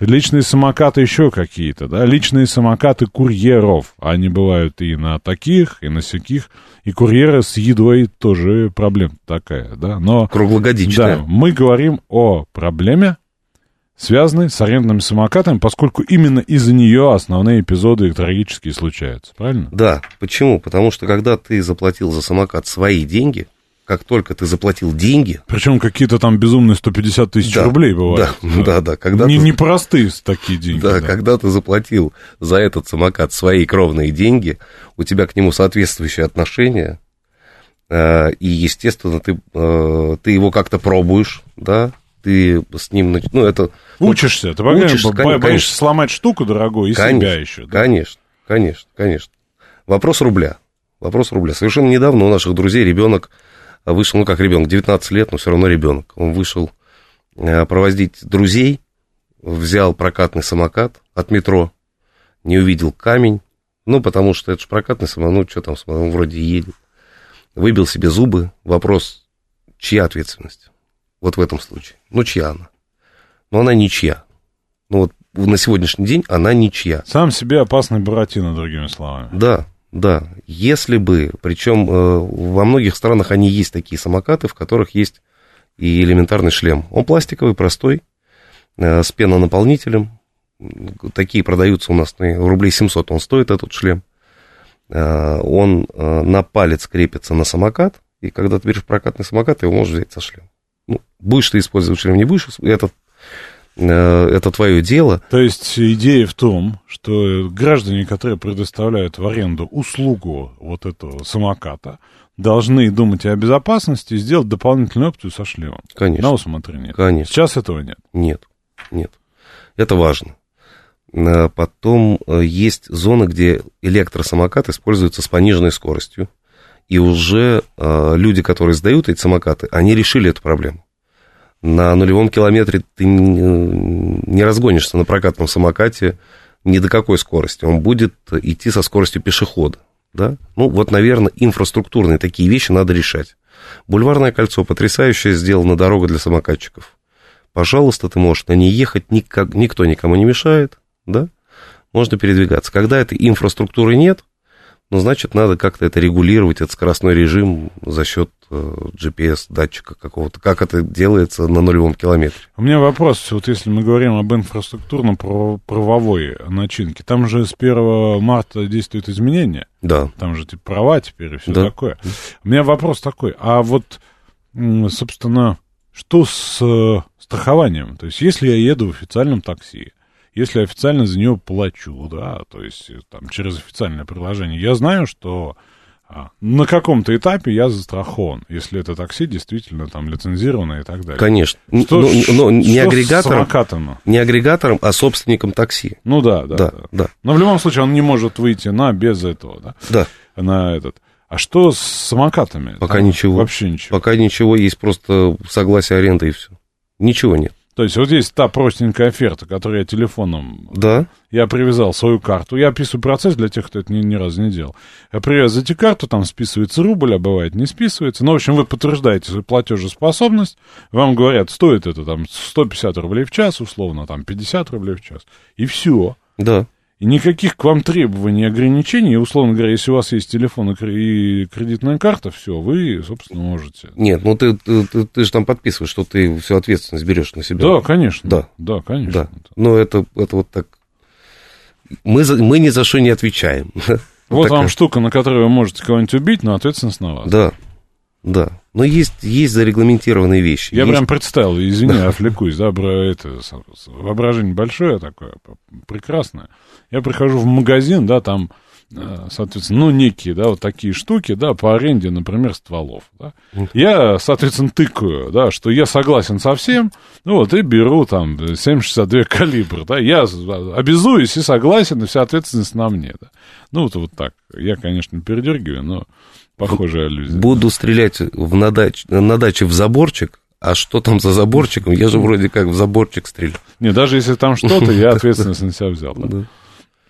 Личные самокаты еще какие-то, да, личные самокаты курьеров. Они бывают и на таких, и на сяких. И курьеры с едой тоже проблема такая, да. Но Круглогодичная. да, мы говорим о проблеме, связанной с арендными самокатами, поскольку именно из-за нее основные эпизоды трагические случаются, правильно? Да. Почему? Потому что когда ты заплатил за самокат свои деньги, как только ты заплатил деньги... Причем какие-то там безумные 150 тысяч Да, рублей бывают. да, да, да, когда не, ты- Непростые такие деньги. Да, когда ты заплатил за этот самокат свои кровные деньги, у тебя к нему соответствующие отношения, э, и, естественно, ты, э, ты его как-то пробуешь, да, ты с ним... Ну, это... Учишься, ты Учишься, конечно, боишься конечно. сломать штуку дорогую и Конечно, себя еще. да? Конечно, конечно, конечно. Вопрос рубля. Вопрос рубля. Совершенно недавно у наших друзей ребенок вышел, ну как ребенок, 19 лет, но все равно ребенок. Он вышел э, провозить друзей, взял прокатный самокат от метро, не увидел камень, ну, потому что это же прокатный самокат, ну, что там, он вроде едет. Выбил себе зубы. Вопрос, чья ответственность? Вот в этом случае. Ну, чья она? Ну, она ничья. Ну, вот на сегодняшний день она ничья. Сам себе опасный Буратино, другими словами. Да, да. Если бы, причем э, во многих странах они есть такие самокаты, в которых есть и элементарный шлем. Он пластиковый, простой, э, с пенонаполнителем. Такие продаются у нас на рублей 700, он стоит, этот шлем. Э, Он э, на палец крепится на самокат, и когда ты берешь прокатный самокат, ты его можешь взять со шлем. Ну, будешь ты использовать шлем, не будешь, это, э, это твое дело. То есть идея в том, что граждане, которые предоставляют в аренду услугу вот этого самоката, должны думать о безопасности и сделать дополнительную опцию со шлемом. Конечно. На усмотрение. Конечно. Сейчас этого нет. Нет, нет. Это важно. Э, Потом э, есть зоны, где электросамокат используется с пониженной скоростью. И уже э, люди, которые сдают эти самокаты, они решили эту проблему. На нулевом километре ты не не разгонишься на прокатном самокате ни до какой скорости. Он будет идти со скоростью пешехода. Да? Ну, вот, наверное, инфраструктурные такие вещи надо решать. Бульварное кольцо потрясающе сделана дорога для самокатчиков. Пожалуйста, ты можешь на ней ехать, никак, никто никому не мешает, да? Можно передвигаться. Когда этой инфраструктуры нет, ну, значит, надо как-то это регулировать, этот скоростной режим за счет GPS, датчика какого-то. Как это делается на нулевом километре? У меня вопрос, вот если мы говорим об инфраструктурно-правовой начинке, там же с 1 марта действуют изменения, Да. там же типа права теперь и все Да. такое. У меня вопрос такой, а вот, собственно, что с э, страхованием? То есть, если я еду в официальном такси, если официально за него плачу, да, то есть э, там через официальное приложение, я знаю, что а, на каком-то этапе я застрахован, если это такси действительно там лицензировано и так далее. Конечно. Что, но, ш- но не что агрегатором, не агрегатором, а собственником такси. Ну да, да, Да, да. да, Но в любом случае он не может выйти на без этого, да, да. на этот. А что с самокатами? Пока Там ничего. Вообще ничего. Пока ничего, есть просто согласие аренды и все. Ничего нет. То есть вот здесь та простенькая оферта, которую я телефоном... Да, Я привязал свою карту. Я описываю процесс для тех, кто это ни, ни разу не делал. Я привязываете карту, там списывается рубль, а бывает не списывается. Ну, в общем, вы подтверждаете свою платежеспособность. Вам говорят, стоит это там 150 рублей в час, условно, там 50 рублей в час. И все. да. И никаких к вам требований и ограничений, условно говоря, если у вас есть телефон и кре- и кредитная карта, все, вы, собственно, можете. Нет, ну ты, ты, ты, ты же там подписываешь, что ты всю ответственность берешь на себя. Да, конечно. Да. Да, конечно. Да. Но это, это вот так. Мы, за, мы ни за что не отвечаем. Вот такая- вам штука, на которой вы можете кого-нибудь убить, но ответственность на вас. Да, да. Но есть, есть зарегламентированные вещи. Я Есть- прям представил, извини, отвлекусь, да, бро, это, воображение большое такое, прекрасное. Я прихожу в магазин, да, там, э, соответственно, ну, некие, да, вот такие штуки, да, по аренде, например, стволов, да. Я, соответственно, тыкаю, да, что я согласен со всем, ну, вот, и беру там 7,62 калибр, да, я с- обязуюсь и согласен, и вся ответственность на мне, да. Ну, вот, вот так. Я, конечно, передергиваю, но похожая аллюзия. Буду стрелять в на, дач- на даче в заборчик, а что там за заборчиком? Я же вроде как в заборчик стреляю. Не, даже если там что-то, я ответственность на себя взял. да.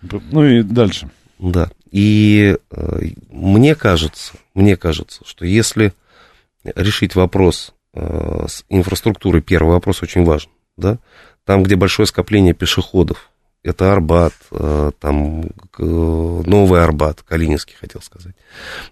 Да. Ну и дальше. Да. И э, мне кажется, мне кажется, что если решить вопрос э, с инфраструктурой, первый вопрос очень важен, да, там, где большое скопление пешеходов, это Арбат, э, там Новый Арбат, Калининский хотел сказать,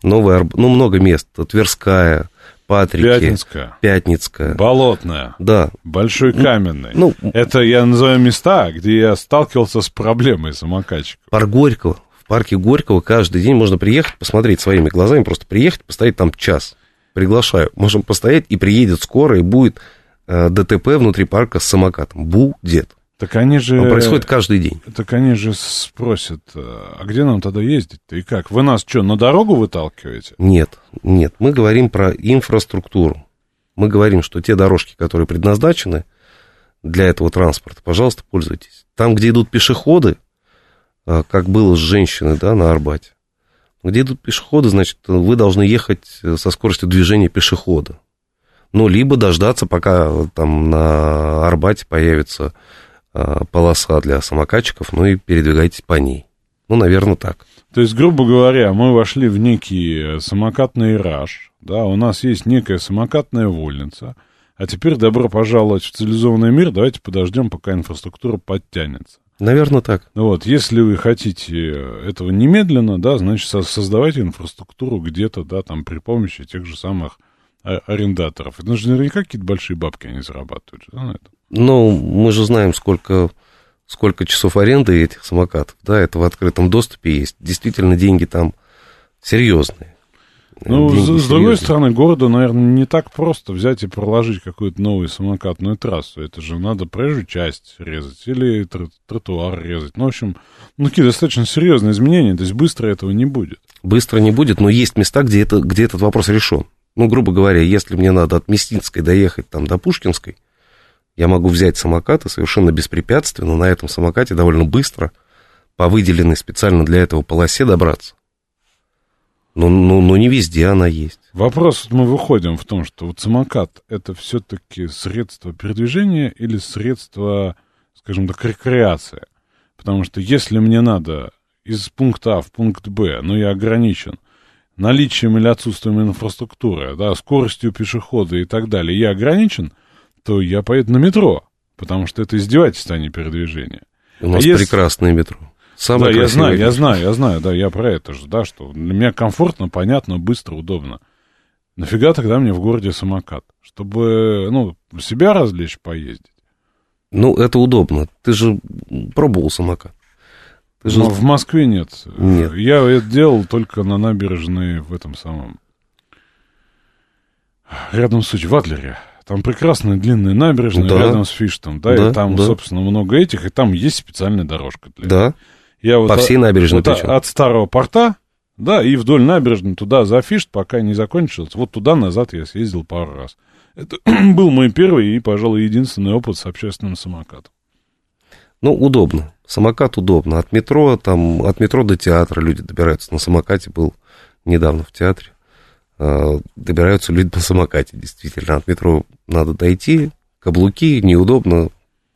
Новый Арбат, ну, много мест, Тверская, Патрики, Пятницкая, Пятницкая, Болотная, да, Большой Каменный. ну, Это я называю места, где я сталкивался с проблемой самокатчиков. парк Горького, в парке Горького каждый день можно приехать, посмотреть своими глазами, просто приехать, поставить там час. приглашаю. Можем постоять, и приедет скоро, и будет э, ДТП внутри парка с самокатом. Будет. Так они же... Он происходит каждый день. Так они же спросят, а где нам тогда ездить-то и как? Вы нас что, на дорогу выталкиваете? Нет, нет. Мы говорим про инфраструктуру. Мы говорим, что те дорожки, которые предназначены для этого транспорта, пожалуйста, пользуйтесь. Там, где идут пешеходы, а, как было с женщиной, да, на Арбате, где идут пешеходы, значит, вы должны ехать со скоростью движения пешехода. Ну, либо дождаться, пока там на Арбате появится а, полоса для самокатчиков, ну и передвигайтесь по ней. Ну, наверное, так. То есть, грубо говоря, мы вошли в некий самокатный раж, да, у нас есть некая самокатная вольница, а теперь добро пожаловать в цивилизованный мир, давайте подождем, пока инфраструктура подтянется. Наверное, так. Вот, если вы хотите этого немедленно, да, значит, создавайте инфраструктуру где-то, да, там, при помощи тех же самых арендаторов. Это же наверняка какие-то большие бабки они зарабатывают, да, на этом. Ну, мы же знаем, сколько, сколько часов аренды этих самокатов, да, это в открытом доступе есть. Действительно, деньги там серьезные. Ну, с, с другой стороны, городу, наверное, не так просто взять и проложить какую-то новую самокатную трассу. Это же надо проезжую часть резать или тр тротуар резать. Ну, в общем, ну, такие достаточно серьезные изменения, то есть быстро этого не будет. Быстро не будет, но есть места, где, это, где этот вопрос решен. Ну, грубо говоря, если мне надо от Мясницкой доехать там до Пушкинской, я могу взять самокат и совершенно беспрепятственно на этом самокате довольно быстро по выделенной специально для этого полосе добраться. Но, но, но не везде она есть. Вопрос, мы выходим в том, что вот самокат это все-таки средство передвижения или средство, скажем так, рекреации. Потому что если мне надо из пункта А в пункт Б, но я ограничен наличием или отсутствием инфраструктуры, да, скоростью пешехода и так далее, я ограничен – то я поеду на метро, потому что это издевательство, а не передвижение. У нас а если... прекрасное метро. Самое да, я знаю, метро. я знаю, я знаю, да, я про это же, да, что для меня комфортно, понятно, быстро, удобно. Нафига тогда мне в городе самокат? Чтобы, ну, себя развлечь, поездить. Ну, это удобно. Ты же пробовал самокат. Ты же... Но в Москве нет. Нет. Я это делал только на набережной в этом самом... Рядом с Сочи, в Адлере. Там прекрасная длинная набережная да. рядом с Фиштом, да, да, и там, да. собственно, много этих, и там есть специальная дорожка для Да. Я вот По всей набережной вот От старого порта, да, и вдоль набережной туда за Фишт, пока не закончился. Вот туда-назад я съездил пару раз. Это был мой первый и, пожалуй, единственный опыт с общественным самокатом. Ну, удобно. Самокат удобно. От метро, там, от метро до театра люди добираются на самокате. Был недавно в театре. Э, добираются люди на самокате, действительно. От метро надо дойти, каблуки, неудобно,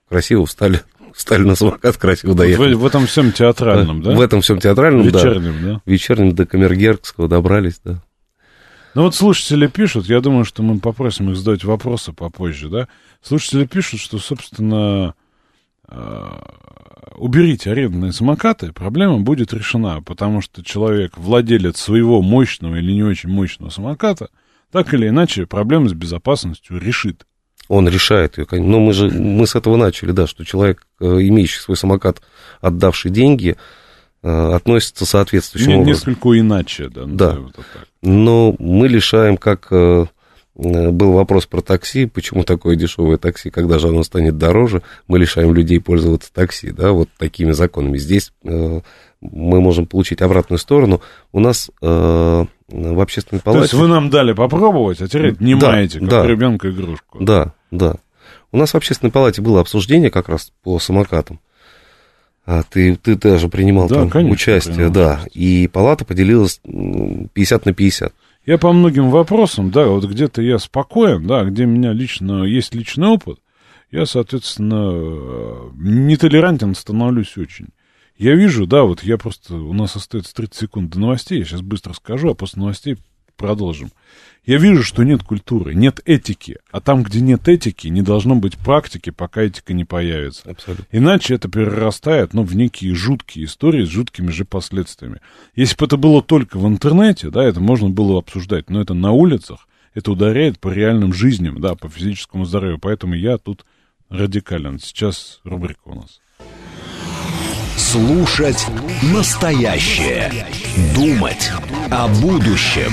красиво встали, встали на самокат, красиво доехали. В, в этом всем театральном, да? В этом всем театральном, Вечернем, да. да? Вечернем до Камергерского добрались, да. Ну вот слушатели пишут, я думаю, что мы попросим их задать вопросы попозже, да. Слушатели пишут, что, собственно, уберите арендные самокаты, проблема будет решена, потому что человек, владелец своего мощного или не очень мощного самоката, так или иначе проблему с безопасностью решит. Он решает ее. Но мы же мы с этого начали, да, что человек, э, имеющий свой самокат, отдавший деньги, э, относится соответствующим не, образом. Несколько иначе, да. Да. Но мы лишаем как э, Э, был вопрос про такси, почему такое дешевое такси, когда же оно станет дороже, мы лишаем людей пользоваться такси, да, вот такими законами. Здесь э, мы можем получить обратную сторону. У нас э, в общественной палате... То есть вы нам дали попробовать, а теперь не да, маете, как да, ребенка игрушку. Да, да. У нас в общественной палате было обсуждение как раз по самокатам. А ты, ты даже принимал да, там конечно, участие, да. Участие. И палата поделилась 50 на 50. Я по многим вопросам, да, вот где-то я спокоен, да, где у меня лично есть личный опыт, я, соответственно, э, нетолерантен становлюсь очень. Я вижу, да, вот я просто, у нас остается 30 секунд до новостей, я сейчас быстро скажу, а после новостей продолжим. Я вижу, что нет культуры, нет этики. А там, где нет этики, не должно быть практики, пока этика не появится. Абсолютно. Иначе это перерастает ну, в некие жуткие истории с жуткими же последствиями. Если бы это было только в интернете, да, это можно было обсуждать, но это на улицах, это ударяет по реальным жизням, да, по физическому здоровью. Поэтому я тут радикален. Сейчас рубрика у нас. Слушать настоящее. Думать о будущем.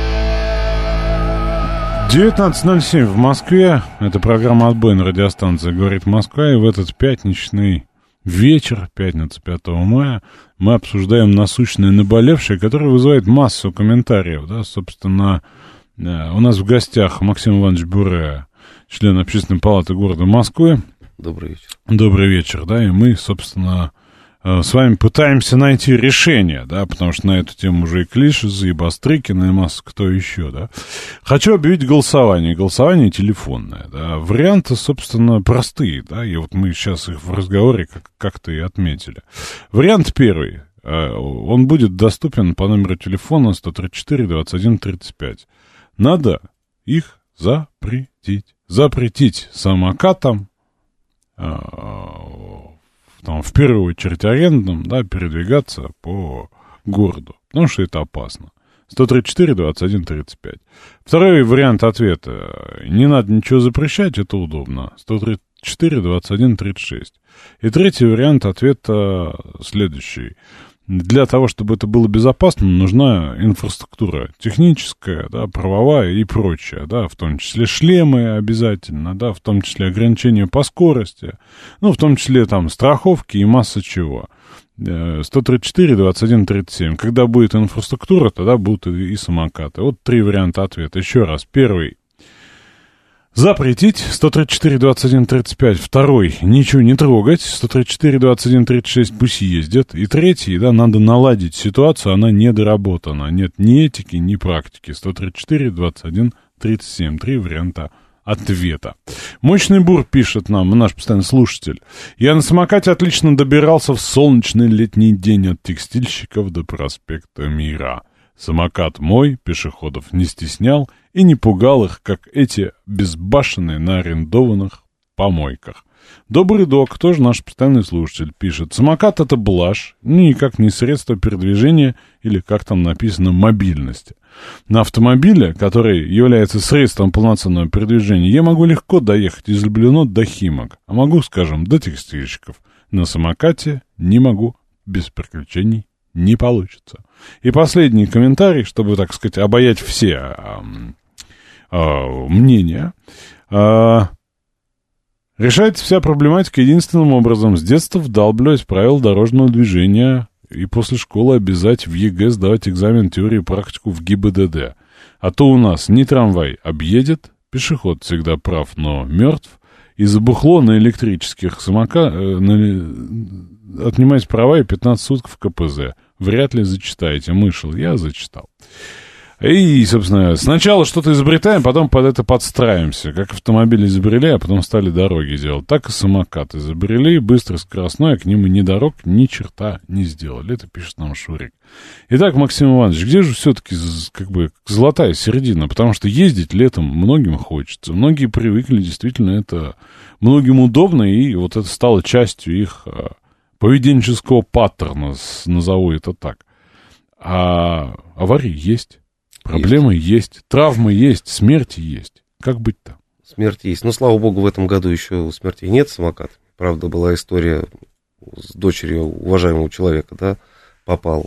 19.07 в Москве. Это программа «Отбой» на радиостанции «Говорит Москва». И в этот пятничный вечер, пятница 5 мая, мы обсуждаем насущное наболевшее, которое вызывает массу комментариев. Да? Собственно, э, у нас в гостях Максим Иванович Буре, член общественной палаты города Москвы. Добрый вечер. Добрый вечер, да, и мы, собственно, с вами пытаемся найти решение, да, потому что на эту тему уже и Клишес, и Бастрыкин, и масса кто еще, да. Хочу объявить голосование. Голосование телефонное, да. Варианты, собственно, простые, да, и вот мы сейчас их в разговоре как- как-то и отметили. Вариант первый. э, Он будет доступен по номеру телефона 134 21 35. Надо их запретить. Запретить самокатам, а, там, в первую очередь арендным, да, передвигаться по городу, потому что это опасно. 134, 21, 35. Второй вариант ответа. Не надо ничего запрещать, это удобно. 134, 21, 36. И третий вариант ответа следующий. Для того, чтобы это было безопасно, нужна инфраструктура техническая, да, правовая и прочее, да, в том числе шлемы обязательно, да, в том числе ограничения по скорости, ну, в том числе там страховки и масса чего. Э, 134, 21, 37. Когда будет инфраструктура, тогда будут и самокаты. Вот три варианта ответа. Еще раз. Первый. Запретить 134, 21, 35. Второй. Ничего не трогать. 134, 21, 36. Пусть ездят. И третий, да, надо наладить ситуацию. Она недоработана. Нет ни этики, ни практики. 134, 21, 37. Три варианта ответа. Мощный бур пишет нам, наш постоянный слушатель. Я на самокате отлично добирался в солнечный летний день от текстильщиков до проспекта Мира. Самокат мой, пешеходов не стеснял и не пугал их, как эти безбашенные на арендованных помойках. Добрый док, тоже наш постоянный слушатель, пишет. Самокат это блажь, никак не средство передвижения или, как там написано, мобильности. На автомобиле, который является средством полноценного передвижения, я могу легко доехать из Люблино до Химок, а могу, скажем, до Текстильщиков. На самокате не могу, без приключений не получится. И последний комментарий, чтобы, так сказать, объять все а, а, мнения. А, решается вся проблематика единственным образом. С детства вдалбливать правила дорожного движения и после школы обязать в ЕГЭ сдавать экзамен теории и практику в ГИБДД. А то у нас не трамвай объедет, пешеход всегда прав, но мертв, и забухло на электрических самока... э, на- отнимать права и 15 сутков КПЗ. Вряд ли зачитаете. Мышел, я зачитал. И, собственно, сначала что-то изобретаем, потом под это подстраиваемся. Как автомобили изобрели, а потом стали дороги делать. Так и самокат изобрели, быстро, скоростной, а к ним и ни дорог, ни черта не сделали. Это пишет нам Шурик. Итак, Максим Иванович, где же все-таки как бы золотая середина? Потому что ездить летом многим хочется. Многие привыкли, действительно, это многим удобно, и вот это стало частью их а, поведенческого паттерна, назову это так. А аварии есть. Проблемы есть. травмы есть, смерти есть. Как быть-то? Смерть есть. Но, слава богу, в этом году еще смерти нет самокат. Правда, была история с дочерью уважаемого человека, да, попал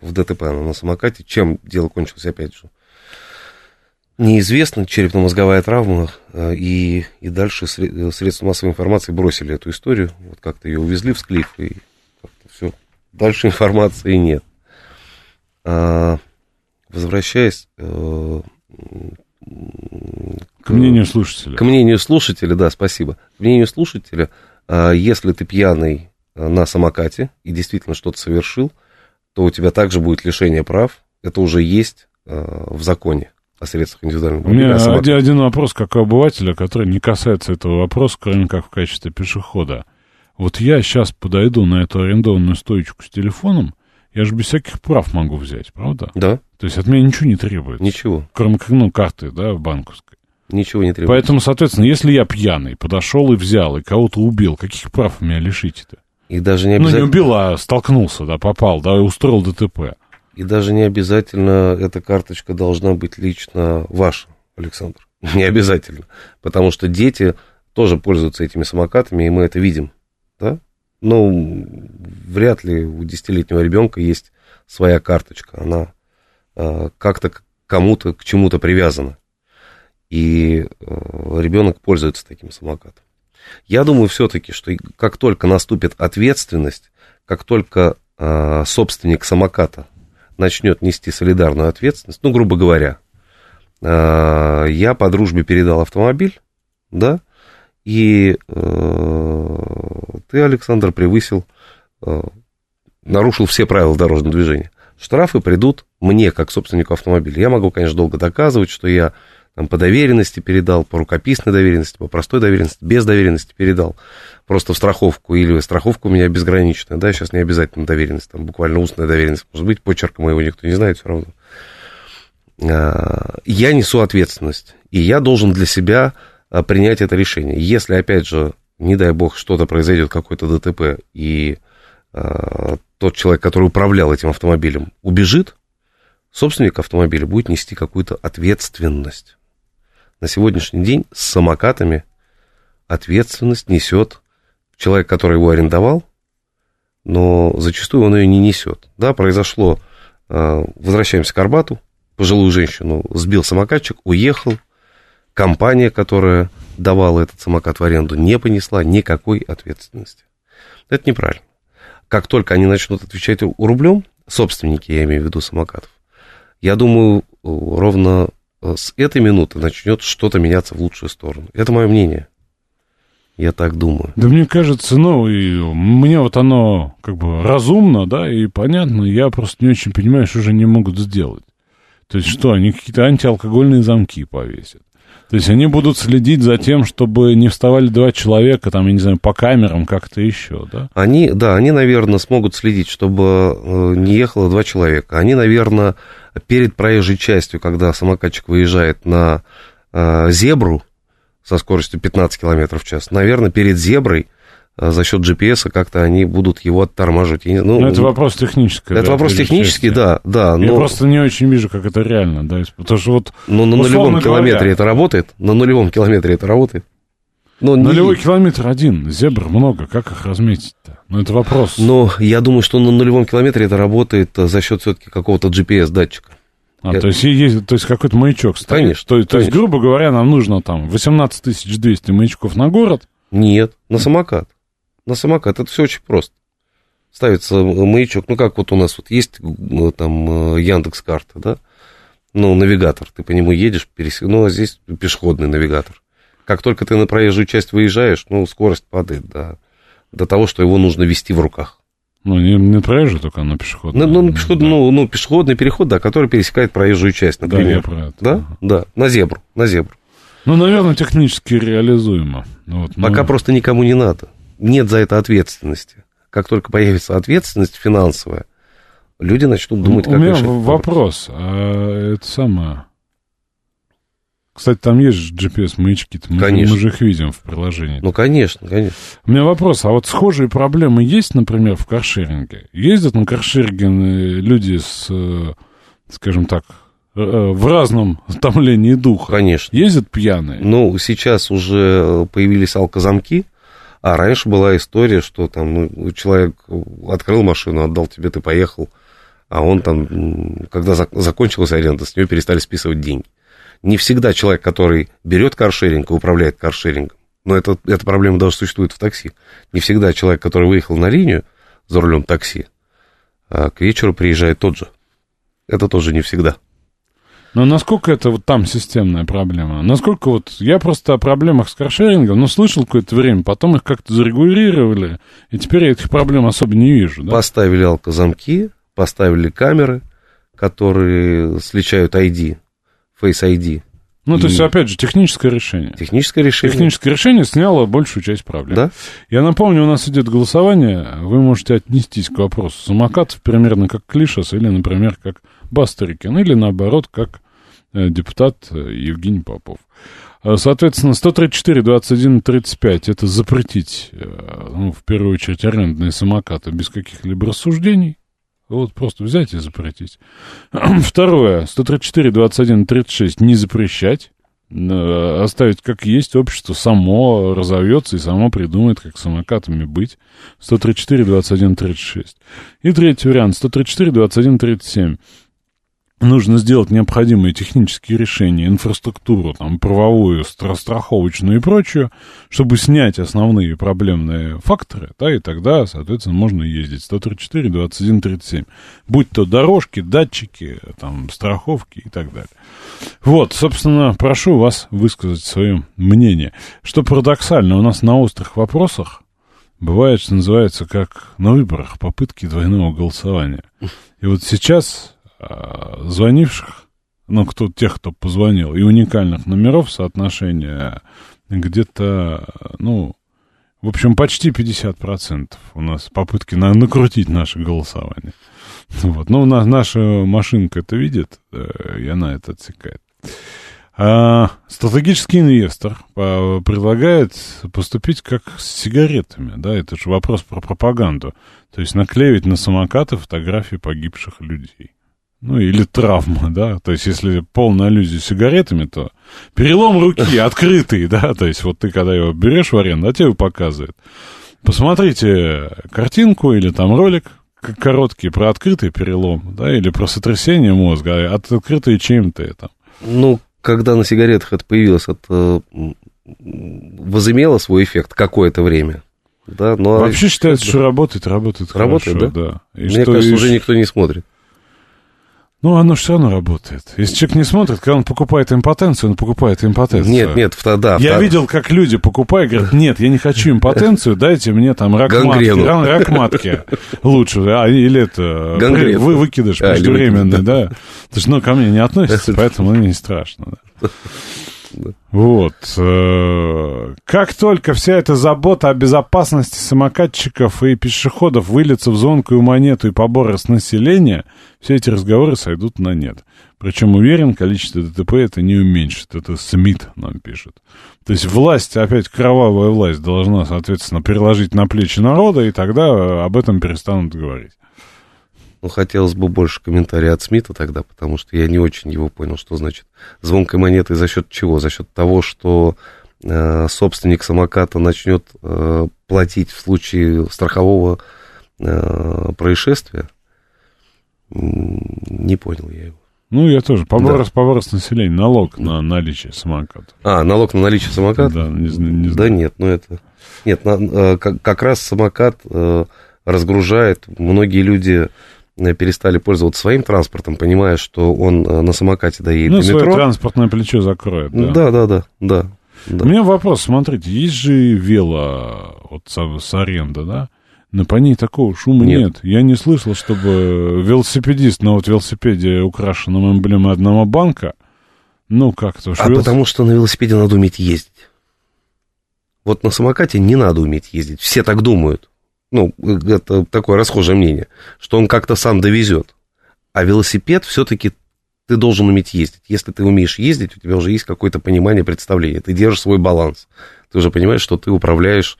в ДТП она на самокате. Чем дело кончилось, опять же, неизвестно. Черепно-мозговая травма. э, И, и дальше сре- средства массовой информации бросили эту историю. Вот как-то ее увезли в склиф, и как-то все. Дальше информации нет. А, возвращаясь э, К мнению слушателя. к мнению слушателя, да, спасибо. К мнению слушателя, а, если ты пьяный а, на самокате и действительно что-то совершил, то у тебя также будет лишение прав. Это уже есть а, в законе о средствах индивидуального У меня один, один вопрос, как у обывателя, который не касается этого вопроса, кроме как в качестве пешехода. Вот я сейчас подойду на эту арендованную стоечку с телефоном, я же без всяких прав могу взять, правда? Да, То есть от меня ничего не требуется. ничего. Кроме ну, карты, да, банковской. Ничего не требуется. Поэтому, соответственно, если я пьяный, подошел и взял, и кого-то убил, каких прав меня лишите-то? И даже не Ну, обязательно... не убил, а столкнулся, да, попал, да, и устроил ДТП. И даже не обязательно эта карточка должна быть лично ваша, Александр. Не обязательно. Потому что дети тоже пользуются этими самокатами, и мы это видим. Да? Ну, вряд ли у десятилетнего ребенка есть своя карточка. Она как-то к кому-то, к чему-то привязана. И э, ребенок пользуется таким самокатом. Я думаю все-таки, что как только наступит ответственность, как только э, собственник самоката начнет нести солидарную ответственность, ну, грубо говоря, э, я по дружбе передал автомобиль, да, и э, ты, Александр, превысил, э, нарушил все правила дорожного движения. Штрафы придут мне, как собственнику автомобиля. Я могу, конечно, долго доказывать, что я там, по доверенности передал, по рукописной доверенности, по простой доверенности, без доверенности передал, просто в страховку, или страховка у меня безграничная, да, сейчас не обязательно доверенность, там буквально устная доверенность, может быть, почерка моего никто не знает, все равно. А, Я несу ответственность, и я должен для себя а, принять это решение. Если, опять же, не дай бог, что-то произойдет, какой-то ДТП, и а, тот человек, который управлял этим автомобилем, убежит, собственник автомобиля будет нести какую-то ответственность. На сегодняшний день с самокатами ответственность несет человек, который его арендовал, но зачастую он ее не несет. Да, произошло, э, возвращаемся к Арбату, пожилую женщину сбил самокатчик, уехал, компания, которая давала этот самокат в аренду, не понесла никакой ответственности. Это неправильно. Как только они начнут отвечать рублем, собственники, я имею в виду самокатов, я думаю, ровно с этой минуты начнет что-то меняться в лучшую сторону. Это мое мнение. Я так думаю. Да мне кажется, ну, и мне вот оно как бы разумно, да, и понятно, я просто не очень понимаю, что же они могут сделать. То есть что, они какие-то антиалкогольные замки повесят. То есть они будут следить за тем, чтобы не вставали два человека, там, я не знаю, по камерам как-то еще, да? Они, да, они, наверное, смогут следить, чтобы э, не ехало два человека. Они, наверное, перед проезжей частью, когда самокатчик выезжает на э, зебру со скоростью 15 км в час, наверное, перед зеброй за счет GPS как-то они будут его оттормаживать. Я не- Ну, Ну, это вопрос технический. это да, вопрос технический, да, да. Я Но, просто не очень вижу, как это реально, да, потому что вот но на условно нулевом говоря, километре это работает? На нулевом километре это работает? Но не- нулевой километр один, зебр много, как их разметить-то? Ну, это вопрос. Но я думаю, что на нулевом километре это работает э, за счет все-таки какого-то GPS-датчика. А, Я- то есть, есть, то есть какой-то маячок стоит. Конечно, То, то есть, конечно. грубо говоря, нам нужно там 18 200 маячков на город. Нет, на самокат. На самокат. Это все очень просто. Ставится маячок. Ну, как вот у нас вот есть э, там Яндекс карта, да? Ну, навигатор. Ты по нему едешь, перес... ну, а здесь пешеходный навигатор. Как только ты на проезжую часть выезжаешь, ну, скорость падает до, до того, что его нужно вести в руках. Ну, не, не проезжий, только на пешеходный. Ну, ну, пешеход- Да. ну, ну, пешеходный переход, да, который пересекает проезжую часть, Да, например. я про это. Да? Ага. Да, на зебру, на зебру. Ну, наверное, технически реализуемо. Ну, Вот, ну, Пока просто никому не надо. Нет за это ответственности. Как только появится ответственность финансовая, люди начнут думать, У как меня решить вопрос. вопрос. А это самое... Кстати, там есть GPS-маячки, мы, Конечно. мы же их видим в приложении. Ну, конечно, конечно. У меня вопрос, а вот схожие проблемы есть, например, в каршеринге? Ездят на каршеринге э, люди с, э, скажем так, э, в разном томлении духа? Конечно. Ездят пьяные? Ну, сейчас уже появились алкозамки, а раньше была история, что там ну, человек открыл машину, отдал тебе, ты поехал, а он там, когда зак- закончилась аренда, с него перестали списывать деньги. Не всегда человек, который берет каршеринг и управляет каршерингом, но это, эта проблема даже существует в такси. Не всегда человек, который выехал на линию за рулем такси, а к вечеру приезжает тот же. Это тоже не всегда. Но насколько это вот там системная проблема? Насколько вот... Я просто о проблемах с каршерингом, ну, слышал какое-то время, потом их как-то зарегулировали, и теперь я этих проблем особо не вижу, да? Поставили алкозамки, поставили камеры, которые сличают ID, Face ID. Ну, то и- есть, опять же, техническое решение. Техническое решение. Техническое решение сняло большую часть проблем. Да? Я напомню, у нас идет голосование. Вы можете отнестись к вопросу самокатов примерно как к Клишес или, например, как Бастерикин, или наоборот, как э, депутат э, Евгений Попов. А, Соответственно, 134, 21, 35 это запретить, э, ну, в первую очередь, арендные самокаты без каких-либо рассуждений. Вот просто взять и запретить. Второе, 134, 21, 36 не запрещать. э, Оставить как есть, общество само разовьется и само придумает, как самокатами быть. 134, 21, 36. И третий вариант, 134, 21, 37 нужно сделать необходимые технические решения, инфраструктуру, там, правовую, стра- страховочную и прочее, чтобы снять основные проблемные факторы, да, и тогда, соответственно, можно ездить 134, 21, 37. Будь то дорожки, датчики, там, страховки и так далее. Вот, собственно, прошу вас высказать свое мнение. Что парадоксально, у нас на острых вопросах бывает, что называется, как на выборах, попытки двойного голосования. И вот сейчас а, звонивших, ну, кто, тех, кто позвонил, и уникальных номеров соотношение где-то, ну, в общем, почти 50% у нас попытки на, накрутить наше голосование. Вот. Ну, на, наша машинка это видит, э, и она это отсекает. А, стратегический инвестор а, предлагает поступить как с сигаретами, да, это же вопрос про пропаганду. То есть наклеивать на самокаты фотографии погибших людей. Ну, или травма, да, то есть если полная аллюзия сигаретами, то перелом руки открытый, да, то есть вот ты когда его берешь в аренду, а тебе его показывает. Посмотрите картинку или там ролик короткий про открытый перелом, да, или про сотрясение мозга, а от открытой чем-то это. Ну, когда на сигаретах это появилось, это возымело свой эффект какое-то время. Да, но Вообще считается, что работает, работает, Работает, хорошо, да. И Мне что- кажется, и уже никто не смотрит. Ну, оно все равно работает. Если человек не смотрит, когда он покупает импотенцию, он покупает импотенцию. Нет, нет, вто- да. Я видел, как люди покупают, говорят, нет, я не хочу импотенцию, дайте мне там рак матки, Гангрену. рак, рак матки лучше, а, или это, Гангрену. вы выкидыш А, или преждевременный, выкидыш, да. Потому что, ну, ко мне не относится, поэтому мне не страшно. да. Вот. э, Как только вся эта забота о безопасности самокатчиков и пешеходов выльется в звонкую монету и поборы с населения, все эти разговоры сойдут на нет. Причем, уверен, количество ДТП это не уменьшит. Это Смит нам пишет. То есть власть, опять кровавая власть, должна, соответственно, переложить на плечи народа, и тогда об этом перестанут говорить. Ну, хотелось бы больше комментариев от Смита тогда, потому что я не очень его понял, что значит звонкой монетой за счет чего? За счет того, что э, собственник самоката начнет э, платить в случае страхового э, происшествия? Не понял я его. Ну, я тоже. Побор, Да. побор с населения, налог на наличие самоката. А, налог на наличие самоката? Да, не, не Да знаю. нет, ну это... Нет, на- э, как, как раз самокат э, разгружает. Многие люди перестали пользоваться своим транспортом, понимая, что он э, на самокате доедет Ну, до свое метро. транспортное плечо закроет. Да. Да, да, да, да. да. У меня вопрос, смотрите, есть же вело вот с, с аренда, да? Но по ней такого шума нет. Нет. Я не слышал, чтобы велосипедист на вот велосипеде, украшенном эмблемой одного банка, ну как-то... А потому что на велосипеде надо уметь ездить. Вот на самокате не надо уметь ездить. Все так думают. Ну, это такое расхожее мнение, что он как-то сам довезет. А велосипед все-таки ты должен уметь ездить. Если ты умеешь ездить, у тебя уже есть какое-то понимание, представление. Ты держишь свой баланс. Ты уже понимаешь, что ты управляешь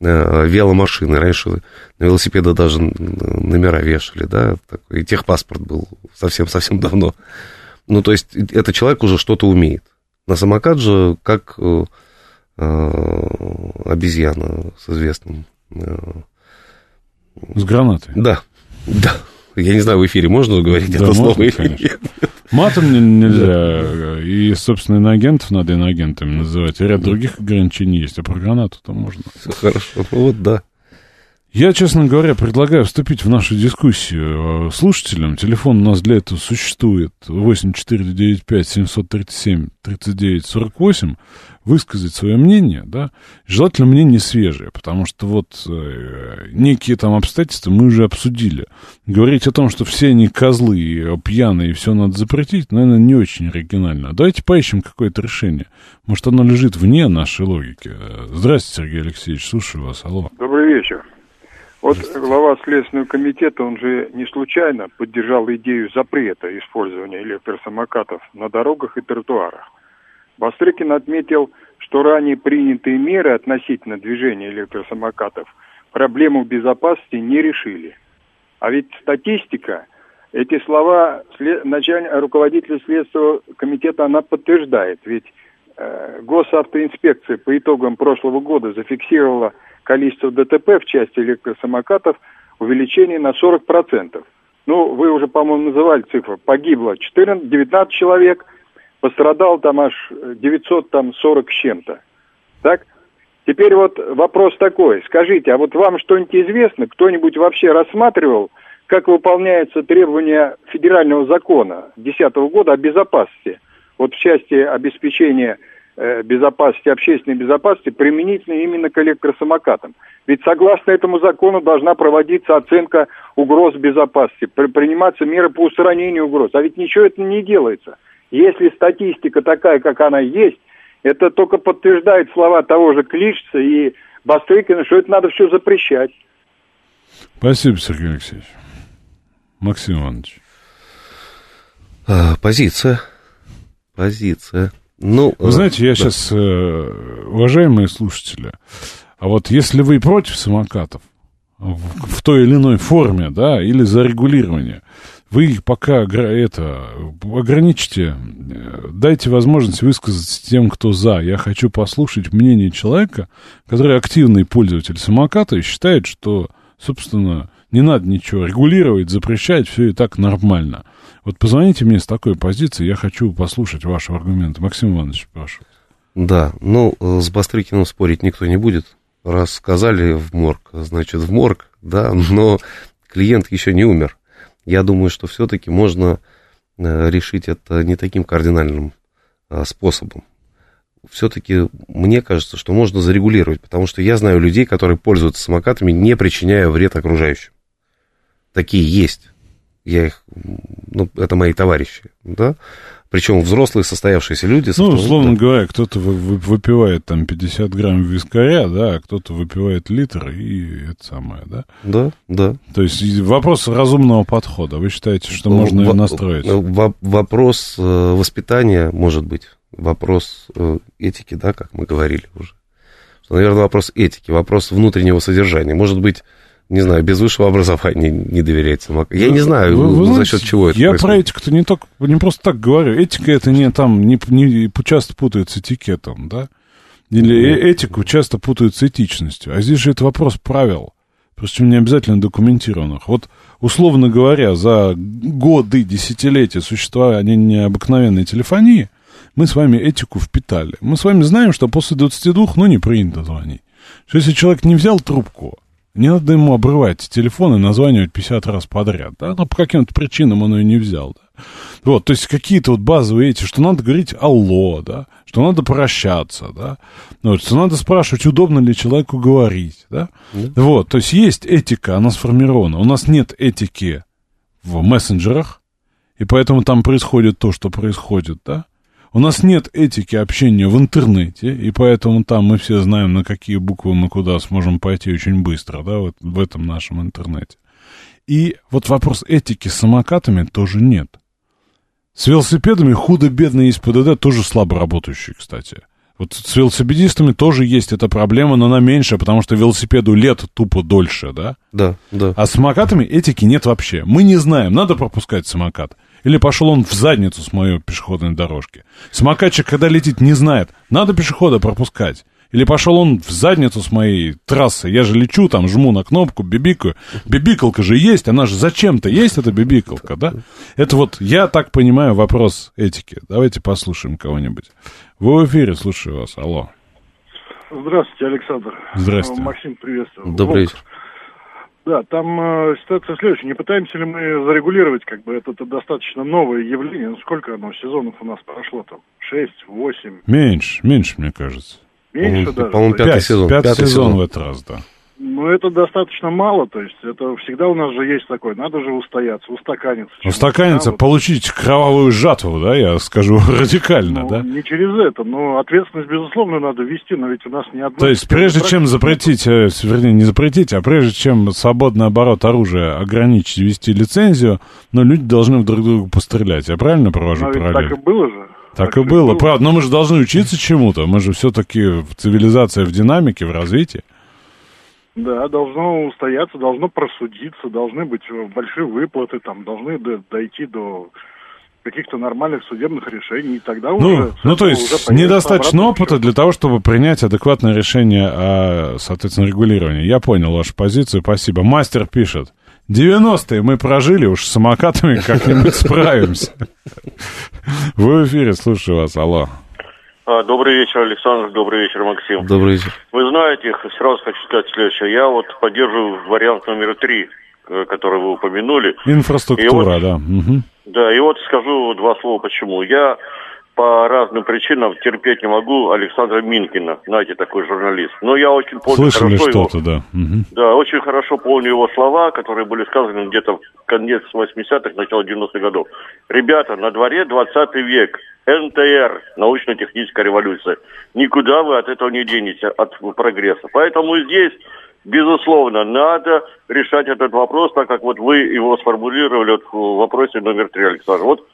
э, веломашиной. Раньше на велосипеды даже номера вешали, да, такой, и техпаспорт был совсем-совсем давно. Ну, то есть, это человек уже что-то умеет. На самокат же, как э, э, обезьяна с известным... э, С гранатой. да, да. Я не знаю, в эфире можно говорить Да, это слово можно, или конечно. нет. Матом не- нельзя. И, собственно, иноагентов надо иноагентами называть. И ряд других ограничений есть. А про гранату-то можно. Все хорошо. Вот да. Я, честно говоря, предлагаю вступить в нашу дискуссию э, слушателям. Телефон у нас для этого существует. 8495-737-3948. Высказать свое мнение, да. Желательно мнение свежее, потому что вот э, некие там обстоятельства мы уже обсудили. Говорить о том, что все они козлы, и пьяные, и все надо запретить, наверное, не очень оригинально. Давайте поищем какое-то решение. Может, оно лежит вне нашей логики. Э, Здравствуйте, Сергей Алексеевич, слушаю вас, алло. Добрый вечер. Вот глава Следственного комитета, он же не случайно поддержал идею запрета использования электросамокатов на дорогах и тротуарах. Бастрыкин отметил, что ранее принятые меры относительно движения электросамокатов проблему безопасности не решили. А ведь статистика, эти слова начальник, руководителя Следственного комитета, она подтверждает. Ведь э, госавтоинспекция по итогам прошлого года зафиксировала количество ДТП в части электросамокатов увеличение на 40%. Ну, вы уже, по-моему, называли цифру. Погибло 14, 19 человек, пострадал там аж 940 с чем-то. Так? Теперь вот вопрос такой. Скажите, а вот вам что-нибудь известно? Кто-нибудь вообще рассматривал, как выполняются требования федерального закона 2010 года о безопасности? Вот в части обеспечения Э, безопасности, общественной безопасности применительно именно к электросамокатам. Ведь согласно этому закону должна проводиться оценка угроз безопасности, при, приниматься меры по устранению угроз. А ведь ничего это не делается. Если статистика такая, как она есть, это только подтверждает слова того же Клишца и Бастрыкина, что это надо все запрещать. Спасибо, Сергей Алексеевич. Максим Иванович. А, позиция. Позиция. Ну, вы знаете, я да. сейчас, э, уважаемые слушатели, а вот если вы против самокатов в, в той или иной форме, да, или за регулирование, вы их пока это ограничите, э, дайте возможность высказаться тем, кто за. Я хочу послушать мнение человека, который активный пользователь самоката и считает, что, собственно, не надо ничего регулировать, запрещать, все и так нормально. Вот позвоните мне с такой позиции, я хочу послушать ваши аргументы. Максим Иванович, прошу. Да, ну, э, с Бастрыкиным спорить никто не будет. Раз сказали в морг, значит в морг, да, но клиент еще не умер. Я думаю, что все-таки можно э, решить это не таким кардинальным а, способом. Все-таки мне кажется, что можно зарегулировать, потому что я знаю людей, которые пользуются самокатами, не причиняя вред окружающим. Такие есть я их, ну, это мои товарищи, да, причем взрослые состоявшиеся люди. Ну, условно да. говоря, кто-то выпивает там 50 грамм вискаря, да, а кто-то выпивает литр и это самое, да? Да, да. То есть вопрос разумного подхода. Вы считаете, что можно в, настроить? Вопрос э, воспитания, может быть, вопрос э, этики, да, как мы говорили уже. Наверное, вопрос этики, вопрос внутреннего содержания. Может быть, не знаю, без высшего образования не самокату. Я не знаю, вы, вы, за счет чего это Я происходит. про этику-то не, только, не просто так говорю. Этика это не там, не, не часто путают с этикетом, да? Или mm этику часто путают с этичностью. А здесь же это вопрос правил. Причем не обязательно документированных. Вот, условно говоря, за годы, десятилетия существования необыкновенной телефонии мы с вами этику впитали. Мы с вами знаем, что после 22, ну, не принято звонить. Что если человек не взял трубку, не надо ему обрывать телефон и названивать 50 раз подряд, да, но по каким-то причинам он ее не взял, да. Вот, то есть какие-то вот базовые эти, что надо говорить алло, да, что надо прощаться, да, вот, что надо спрашивать, удобно ли человеку говорить, да. Mm-hmm. Вот, то есть есть этика, она сформирована. У нас нет этики в мессенджерах, и поэтому там происходит то, что происходит, да. У нас нет этики общения в интернете, и поэтому там мы все знаем, на какие буквы мы куда сможем пойти очень быстро, да, вот в этом нашем интернете. И вот вопрос этики с самокатами тоже нет. С велосипедами худо-бедно есть ПДД, тоже слабо работающий, кстати. Вот с велосипедистами тоже есть эта проблема, но она меньше, потому что велосипеду лет тупо дольше, да? Да, да. А с самокатами этики нет вообще. Мы не знаем, надо пропускать самокат. Или пошел он в задницу с моей пешеходной дорожки. Самокатчик, когда летит, не знает, надо пешехода пропускать. Или пошел он в задницу с моей трассы. Я же лечу, там жму на кнопку, бибикаю. Бибикалка же есть, она же зачем-то есть, эта бибикалка, да? Это вот, я так понимаю, вопрос этики. Давайте послушаем кого-нибудь. Вы в эфире, слушаю вас. Алло. Здравствуйте, Александр. Здравствуйте. Максим, приветствую. Добрый вечер. Да, там э, ситуация следующая. Не пытаемся ли мы зарегулировать, как бы это, это достаточно новое явление? Ну, сколько оно сезонов у нас прошло там? Шесть, восемь? Меньше, меньше, мне кажется. Меньше по даже? По-моему, пятый сезон. Пятый, пятый сезон, сезон в этот раз, да. Ну, это достаточно мало, то есть это всегда у нас же есть такое, надо же устояться, устаканиться. Устаканиться, Да, получить кровавую жатву, да, я скажу радикально, ну, да? Не через это, но ответственность, безусловно, надо ввести, но ведь у нас не одна... То есть, прежде чем запретить, э, вернее, не запретить, а прежде чем свободный оборот оружия ограничить, ввести лицензию, ну, люди должны друг друга пострелять. Я правильно провожу Но параллель? так и было же. Так же и было, правда. Но мы же должны учиться чему-то. Мы же все-таки в цивилизации, в динамике, в развитии. Да, должно устояться, должно просудиться, должны быть э, большие выплаты, там, должны до- дойти до каких-то нормальных судебных решений, и тогда Ну, уже... ну, то есть недостаточно опыта для того, чтобы принять адекватное решение о, соответственно, регулировании. Я понял вашу позицию, спасибо. Мастер пишет. 90-е мы прожили, уж с самокатами как-нибудь справимся. Вы в эфире, слушаю вас, алло. А, Добрый вечер, Александр. Добрый вечер, Максим. Добрый вечер. Вы знаете, сразу хочу сказать следующее. Я вот поддерживаю вариант номер три, который вы упомянули. Инфраструктура, И вот- да. мгм. Да, и вот скажу два слова почему. Я по разным причинам терпеть не могу Александра Минкина, знаете, такой журналист. Но я очень помню Слышали хорошо его... что-то, да. мгм. Да, очень хорошо помню его слова, которые были сказаны где-то в конец 80-х, начало 90-х годов. Ребята, на дворе 20 век, НТР, научно-техническая революция. Никуда вы от этого не денете, от прогресса. Поэтому здесь, безусловно, надо решать этот вопрос, так как вот вы его сформулировали вот в вопросе номер три, Александр. Вот,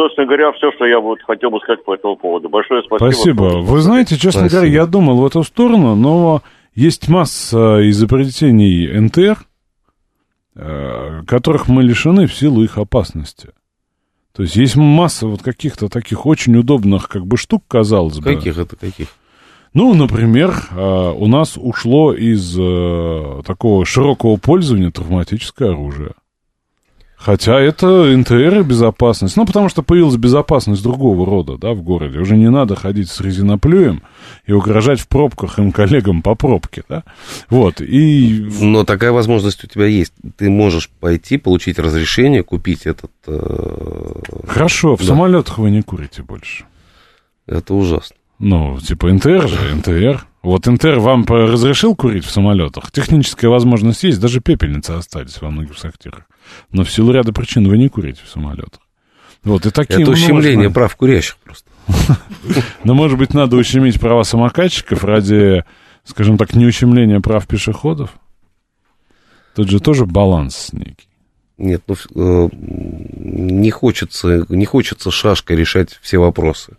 собственно говоря, все, что я вот хотел бы сказать по этому поводу. Большое спасибо. Спасибо. Вы знаете, честно Спасибо. говоря, я думал в эту сторону, но есть масса изобретений НТР, э, которых мы лишены в силу их опасности. То есть есть масса вот каких-то таких очень удобных как бы штук, казалось бы. Каких это каких? Ну, например, э, у нас ушло из э, такого широкого пользования травматическое оружие. Хотя это НТР и безопасность. Ну, потому что появилась безопасность другого рода, да, в городе. Уже не надо ходить с резиноплюем и угрожать в пробках им коллегам по пробке, да. Вот, и... Но такая возможность у тебя есть. Ты можешь пойти, получить разрешение, купить этот... э, Хорошо, в Да. самолетах вы не курите больше. Это ужасно. Ну, типа НТР же, НТР. Вот НТР вам разрешил курить в самолетах? Техническая возможность есть, даже пепельницы остались во многих сортирах. Но в силу ряда причин вы не курите в самолетах. Вот, и такие Это ущемление можно- прав курящих просто. Но, может быть, надо ущемить права самокатчиков ради, скажем так, не ущемления прав пешеходов? Тут же тоже баланс некий. Нет, ну, э, не хочется, не хочется шашкой решать все вопросы.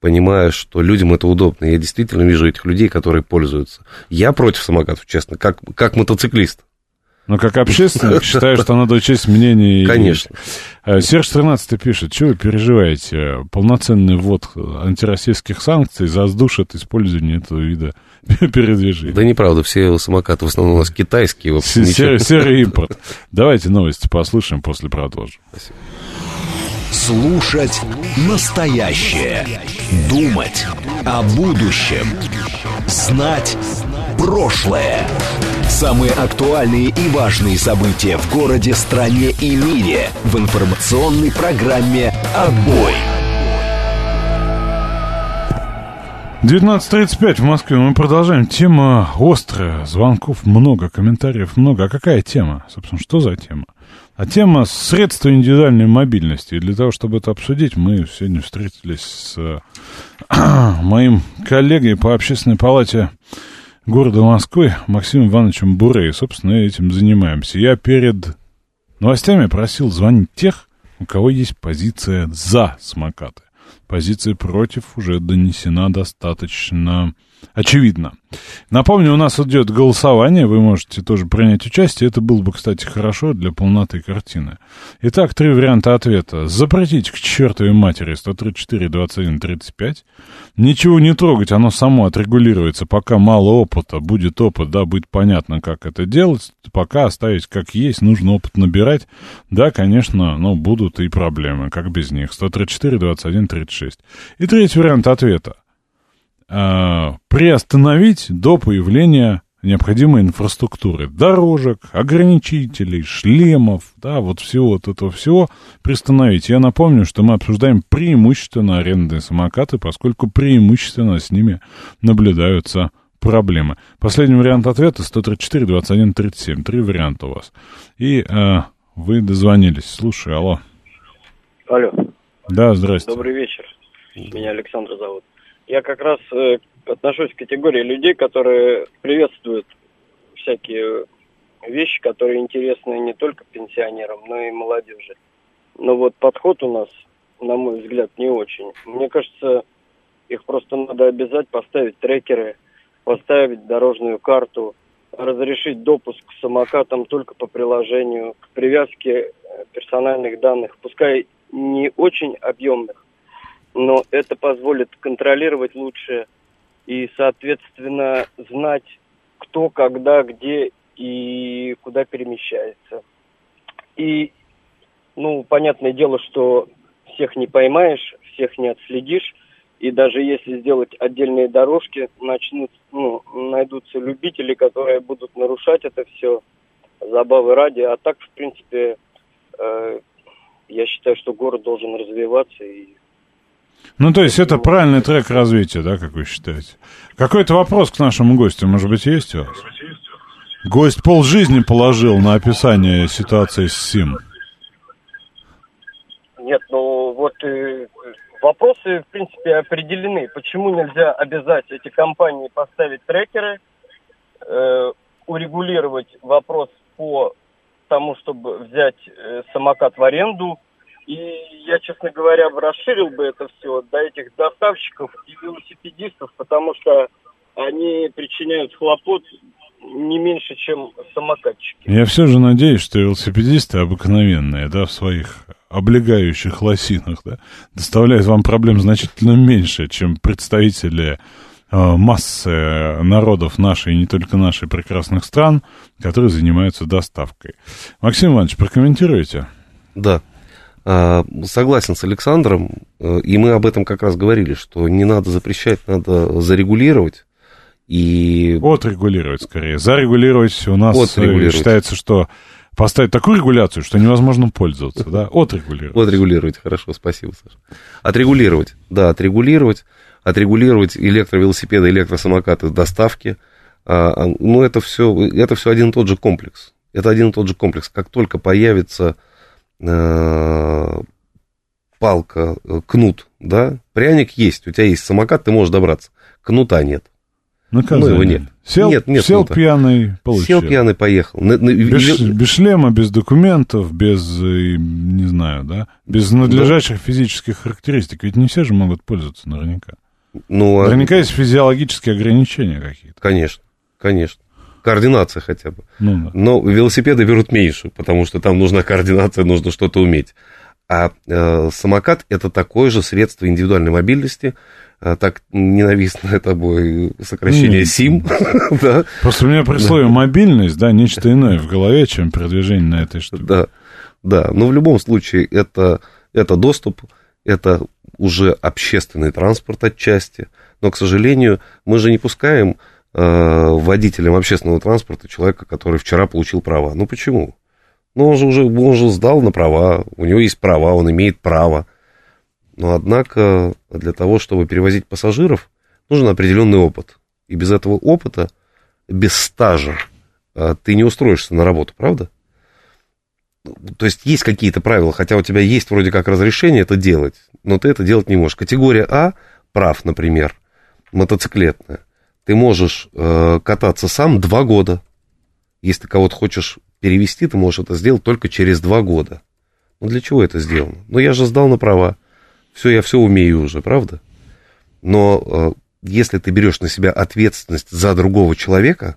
Понимая, что людям это удобно. Я действительно вижу этих людей, которые пользуются. Я против самокатов, честно, как, как мотоциклист. Но как общественник считаю, что надо учесть мнение... Конечно. Э, Серж 13 пишет, что вы переживаете? Полноценный ввод антироссийских санкций заздушит использование этого вида передвижения. Да неправда, все самокаты в основном у нас китайские. Серый, серый импорт. Давайте новости послушаем, после продолжим. Слушать настоящее. Думать о будущем. Знать прошлое. Самые актуальные и важные события в городе, стране и мире в информационной программе «Отбой». 19.35 в Москве. Мы продолжаем. Тема острая. Звонков много, комментариев много. А какая тема? Собственно, что за тема? А тема средства индивидуальной мобильности. И для того, чтобы это обсудить, мы сегодня встретились с э, моим коллегой по общественной палате города Москвы Максимом Ивановичем Буре. Собственно, этим занимаемся. Я перед новостями просил звонить тех, у кого есть позиция за самокаты. Позиция против уже донесена достаточно очевидно. Напомню, у нас идет голосование, вы можете тоже принять участие. Это было бы, кстати, хорошо для полноты картины. Итак, три варианта ответа. Запретить к чертовой матери 134, 21, 35. Ничего не трогать, оно само отрегулируется. Пока мало опыта, будет опыт, да, будет понятно, как это делать. Пока оставить как есть, нужно опыт набирать. Да, конечно, но будут и проблемы, как без них. 134, 21, 36. И третий вариант ответа. А, приостановить до появления необходимой инфраструктуры. Дорожек, ограничителей, шлемов, да, вот всего вот этого всего приостановить. Я напомню, что мы обсуждаем преимущественно арендные самокаты, поскольку преимущественно с ними наблюдаются проблемы. Последний вариант ответа 134 21 37. Три варианта у вас. И э, вы дозвонились. Слушай, алло. Алло. Да, здрасте. Добрый вечер. Меня Александр зовут. Я как раз э, отношусь к категории людей, которые приветствуют всякие вещи, которые интересны не только пенсионерам, но и молодежи. Но вот подход у нас, на мой взгляд, не очень. Мне кажется, их просто надо обязать поставить трекеры, поставить дорожную карту, разрешить допуск к самокатам только по приложению, к привязке э, персональных данных, пускай не очень объемных, но это позволит контролировать лучше и, соответственно, знать, кто, когда, где и куда перемещается. И, ну, понятное дело, что всех не поймаешь, всех не отследишь, и даже если сделать отдельные дорожки, начнут, ну, найдутся любители, которые будут нарушать это все забавы ради. А так, в принципе, э, я считаю, что город должен развиваться и ну, то есть это правильный трек развития, да, как вы считаете? Какой-то вопрос к нашему гостю, может быть, есть у вас? Гость полжизни положил на описание ситуации с СИМ. Нет, ну вот э, вопросы, в принципе, определены. Почему нельзя обязать эти компании поставить трекеры, э, урегулировать вопрос по тому, чтобы взять э, самокат в аренду, и я, честно говоря, расширил бы это все до этих доставщиков и велосипедистов, потому что они причиняют хлопот не меньше, чем самокатчики. Я все же надеюсь, что велосипедисты обыкновенные, да, в своих облегающих лосинах, да, доставляют вам проблем значительно меньше, чем представители э, массы народов нашей и не только нашей прекрасных стран, которые занимаются доставкой. Максим Иванович, прокомментируйте. Да, согласен с Александром, э, и мы об этом как раз говорили, что не надо запрещать, надо зарегулировать. И... Отрегулировать скорее. Зарегулировать у нас э, считается, что поставить такую регуляцию, что невозможно пользоваться, да? Отрегулировать. Отрегулировать, хорошо, спасибо, Саша. Отрегулировать, да, отрегулировать. Отрегулировать электровелосипеды, электросамокаты доставки. А, а, ну, это все, это все один и тот же комплекс. Это один и тот же комплекс. Как только появится э, палка, э, кнут, да, пряник есть, у тебя есть самокат, ты можешь добраться. Кнута нет. Наказание. Ну, его нет. Сел, нет, нет сел кнута. пьяный, получил. Сел пьяный, поехал. Без, без шлема, без документов, без, э, не знаю, да, без надлежащих да. физических характеристик. Ведь не все же могут пользоваться наверняка. Ну, а наверняка а... есть физиологические ограничения какие-то. Конечно, конечно координация хотя бы. Ну, да. Но велосипеды берут меньше, потому что там нужна координация, нужно что-то уметь. А э, самокат это такое же средство индивидуальной мобильности, э, так ненавистное тобой сокращение СИМ. да. Просто у меня при слове мобильность, да, нечто иное в голове, чем передвижение на этой штуке. Да, да, но в любом случае это, это доступ, это уже общественный транспорт отчасти, но, к сожалению, мы же не пускаем водителем общественного транспорта человека, который вчера получил права. Ну почему? Ну он же уже он же сдал на права, у него есть права, он имеет право. Но однако для того, чтобы перевозить пассажиров, нужен определенный опыт. И без этого опыта, без стажа, э, ты не устроишься на работу, правда? То есть есть какие-то правила, хотя у тебя есть вроде как разрешение это делать, но ты это делать не можешь. Категория А, прав, например, мотоциклетная – ты можешь э, кататься сам два года. Если ты кого-то хочешь перевести, ты можешь это сделать только через два года. Ну для чего это сделано? Ну я же сдал на права. Все, я все умею уже, правда? Но э, если ты берешь на себя ответственность за другого человека,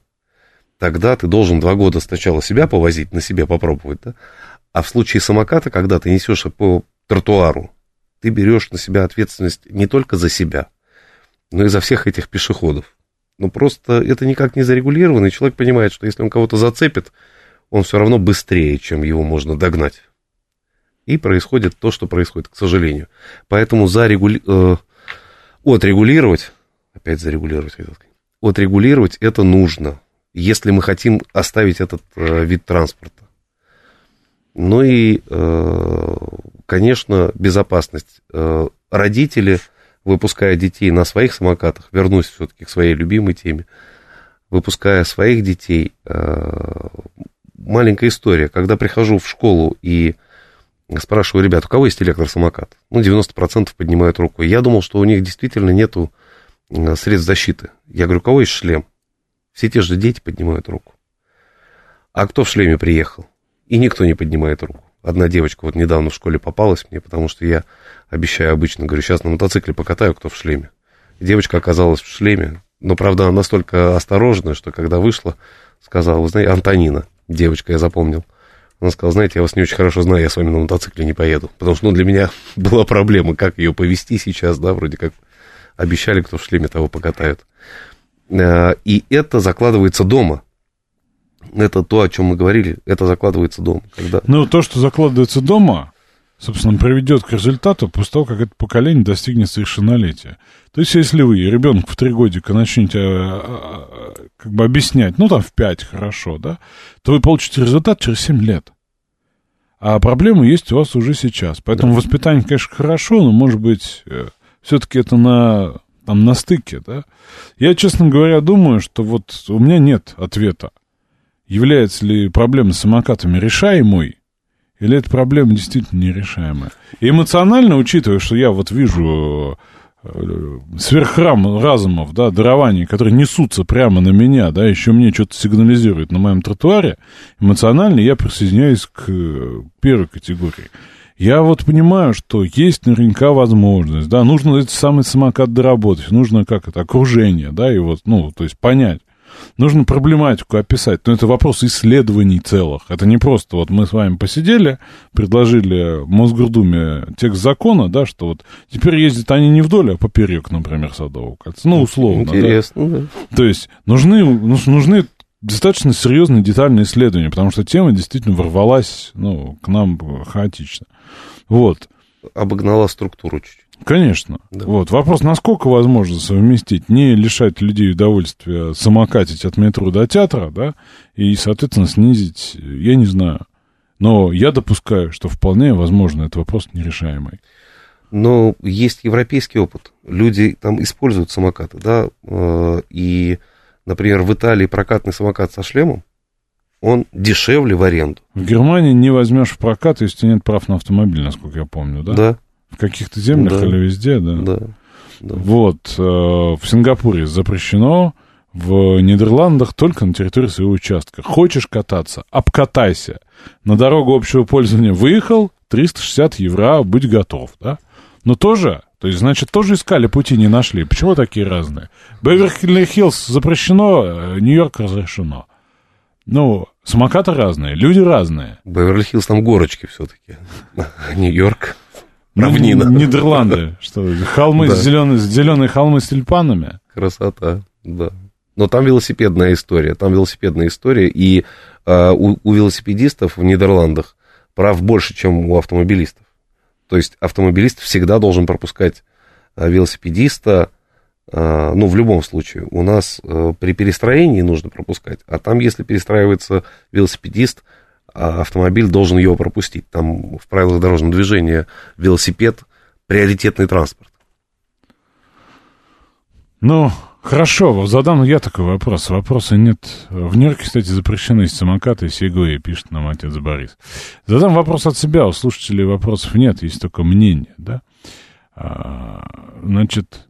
тогда ты должен два года сначала себя повозить, на себе попробовать, да? А в случае самоката, когда ты несешь по тротуару, ты берешь на себя ответственность не только за себя, но и за всех этих пешеходов. Ну, просто это никак не зарегулировано, и человек понимает, что если он кого-то зацепит, он все равно быстрее, чем его можно догнать. И происходит то, что происходит, к сожалению. Поэтому зарегули... э, отрегулировать, опять зарегулировать, отрегулировать это нужно, если мы хотим оставить этот э, вид транспорта. Ну и, э, конечно, безопасность. Родители выпуская детей на своих самокатах, вернусь все-таки к своей любимой теме, выпуская своих детей. Э, маленькая история. Когда прихожу в школу и спрашиваю ребят, у кого есть электросамокат? Ну, 90% поднимают руку. Я думал, что у них действительно нету э, средств защиты. Я говорю, у кого есть шлем? Все те же дети поднимают руку. А кто в шлеме приехал? И никто не поднимает руку. Одна девочка вот недавно в школе попалась мне, потому что я обещаю обычно, говорю, сейчас на мотоцикле покатаю, кто в шлеме. девочка оказалась в шлеме, но, правда, она настолько осторожная, что когда вышла, сказала, вы знаете, Антонина, девочка, я запомнил. Она сказала, знаете, я вас не очень хорошо знаю, я с вами на мотоцикле не поеду. Потому что, ну, для меня была проблема, как ее повести сейчас, да, вроде как обещали, кто в шлеме того покатают. Э, и это закладывается дома. Это то, о чем мы говорили, это закладывается дома. Когда... Ну, то, что закладывается дома, собственно, приведет к результату после того, как это поколение достигнет совершеннолетия. То есть, если вы ребенку в три годика начнете а, а, как бы объяснять, ну, там, в пять хорошо, да, то вы получите результат через семь лет. А проблемы есть у вас уже сейчас. Поэтому да. воспитание, конечно, хорошо, но, может быть, э, все-таки это на, там, на стыке, да. Я, честно говоря, думаю, что вот у меня нет ответа. Является ли проблема с самокатами решаемой, или эта проблема действительно нерешаемая? И эмоционально, учитывая, что я вот вижу э, сверхрам разумов, да, дарований, которые несутся прямо на меня, да, еще мне что-то сигнализируют на моем тротуаре, эмоционально я присоединяюсь к э, первой категории. Я вот понимаю, что есть наверняка возможность, да, нужно этот самый самокат доработать, нужно как это, окружение, да, и вот, ну, то есть понять, нужно проблематику описать. Но это вопрос исследований целых. Это не просто вот мы с вами посидели, предложили Мосгордуме текст закона, да, что вот теперь ездят они не вдоль, а поперек, например, Садового кольца. Ну, условно. Интересно, да. да. То есть нужны, нужны достаточно серьезные детальные исследования, потому что тема действительно ворвалась ну, к нам хаотично. Вот. Обогнала структуру чуть-чуть. Конечно. Да. Вот. Вопрос, насколько возможно совместить, не лишать людей удовольствия самокатить от метро до театра, да, и, соответственно, снизить, я не знаю. Но я допускаю, что вполне возможно этот вопрос нерешаемый. Но есть европейский опыт. Люди там используют самокаты, да, э, и, например, в Италии прокатный самокат со шлемом, он дешевле в аренду. В Германии не возьмешь в прокат, если нет прав на автомобиль, насколько я помню, да? Да. В каких-то землях да. или везде, да? Да. да. Вот, э, в Сингапуре запрещено, в Нидерландах только на территории своего участка. Хочешь кататься, обкатайся. На дорогу общего пользования выехал, 360 евро, быть готов, да? Но тоже, то есть, значит, тоже искали пути, не нашли. Почему такие разные? Беверли-Хиллз запрещено, э, Нью-Йорк разрешено. Ну, самокаты разные, люди разные. Беверли-Хиллз там горочки все-таки. Нью-Йорк. Равнина. Нидерланды, что холмы да. с зеленые, зеленые холмы с тюльпанами. Красота, да. Но там велосипедная история, там велосипедная история, и э, у, у велосипедистов в Нидерландах прав больше, чем у автомобилистов. То есть автомобилист всегда должен пропускать э, велосипедиста, э, ну, в любом случае. У нас э, при перестроении нужно пропускать, а там, если перестраивается велосипедист, а автомобиль должен его пропустить. Там в правилах дорожного движения велосипед приоритетный транспорт. Ну, хорошо, задам я такой вопрос. Вопроса нет. В Нью-Йорке, кстати, запрещены самокаты и сегуи, пишет нам отец Борис. Задам вопрос от себя, у слушателей вопросов нет, есть только мнение, да? А, значит,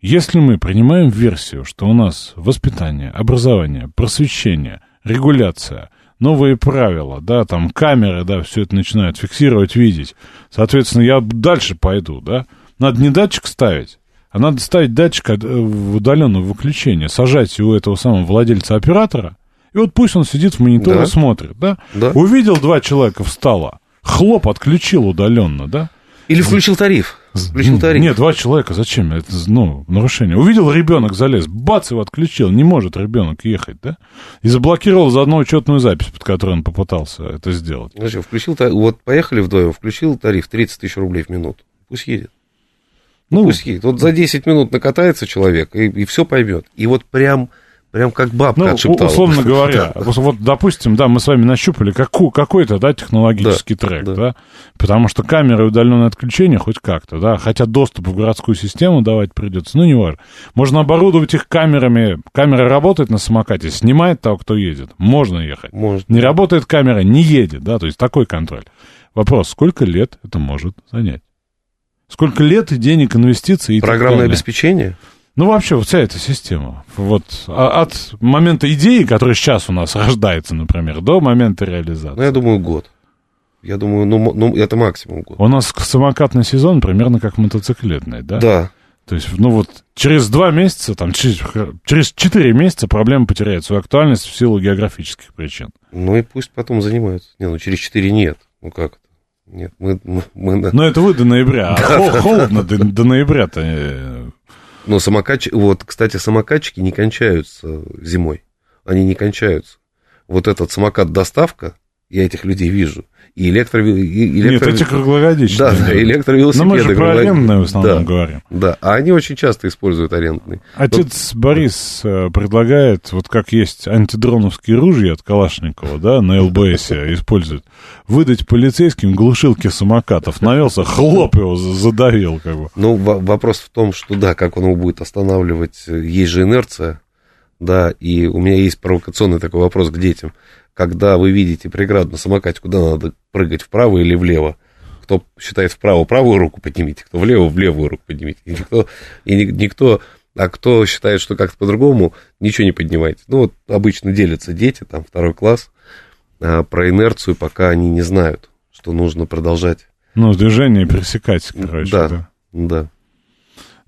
если мы принимаем версию, что у нас воспитание, образование, просвещение, регуляция – новые правила, да, там камеры, да, все это начинают фиксировать, видеть. Соответственно, я дальше пойду, да. Надо не датчик ставить, а надо ставить датчик в удаленное выключение, сажать у этого самого владельца оператора, и вот пусть он сидит в мониторе, да. смотрит, да? да. Увидел два человека, встало, хлоп, отключил удаленно, да? Или включил тариф. Включил. Нет, два человека, зачем? Это, ну, нарушение. Увидел ребенок, залез, бац, его отключил. Не может ребенок ехать, да? И заблокировал заодно учетную запись, под которой он попытался это сделать. Что, включил, вот поехали вдвоем, включил тариф 30 тысяч рублей в минуту. Пусть едет. Ну, пусть едет. Вот за 10 минут накатается человек, и, и все поймет. И вот прям Прям как бабка Ну, отшептала. условно говоря, вот, допустим, да, мы с вами нащупали каку- какой-то, да, технологический Да, трек, да. да. потому что камеры и удаленное отключение хоть как-то, да, хотя доступ в городскую систему давать придется, ну, не важно. Можно оборудовать их камерами, камера работает на самокате, снимает того, кто едет, можно ехать. Может. Не работает камера, не едет, да, то есть такой контроль. Вопрос, сколько лет это может занять? Сколько лет и денег, инвестиций и Программное обеспечение? Ну, вообще, вся эта система. Вот а- от момента идеи, которая сейчас у нас рождается, например, до момента Ну, реализации. я думаю, год. Я думаю, ну, ну это максимум год. У нас самокатный сезон примерно как мотоциклетный, да? Да. То есть, ну вот, через два месяца, там, через, через четыре месяца проблема потеряет свою актуальность в силу географических причин. Ну и пусть потом занимаются. Не, ну через 4 нет. Ну как это? Нет, мы, мы, мы Но это вы до ноября, а хо- холодно до, до ноября-то. Но самокатчики, вот, кстати, самокатчики не кончаются зимой. Они не кончаются. Вот этот самокат-доставка, я этих людей вижу. И электро... И Нет, эти круглогодичные. Да, да, Но электровелосипеды. мы же про арендные в основном Да. говорим. Да, а они очень часто используют арендные. Отец Борис э, предлагает, вот как есть антидроновские ружья от Калашникова, да, на ЛБС используют, выдать полицейским глушилки самокатов. Навелся, хлоп его за- задавил, как бы. Ну, во- вопрос в том, что да, как он его будет останавливать, э, есть же инерция, да, и у меня есть провокационный такой вопрос к детям. Когда вы видите преграду на самокате, куда надо прыгать, вправо или влево? Кто считает вправо, правую руку поднимите, кто влево, в левую руку поднимите. И никто, и ни- никто, а кто считает, что как-то по-другому, ничего не поднимайте. Ну, вот обычно делятся дети, там, второй класс, а, про инерцию, пока они не знают, что нужно продолжать. Ну, движение пресекать, короче, да, да. да.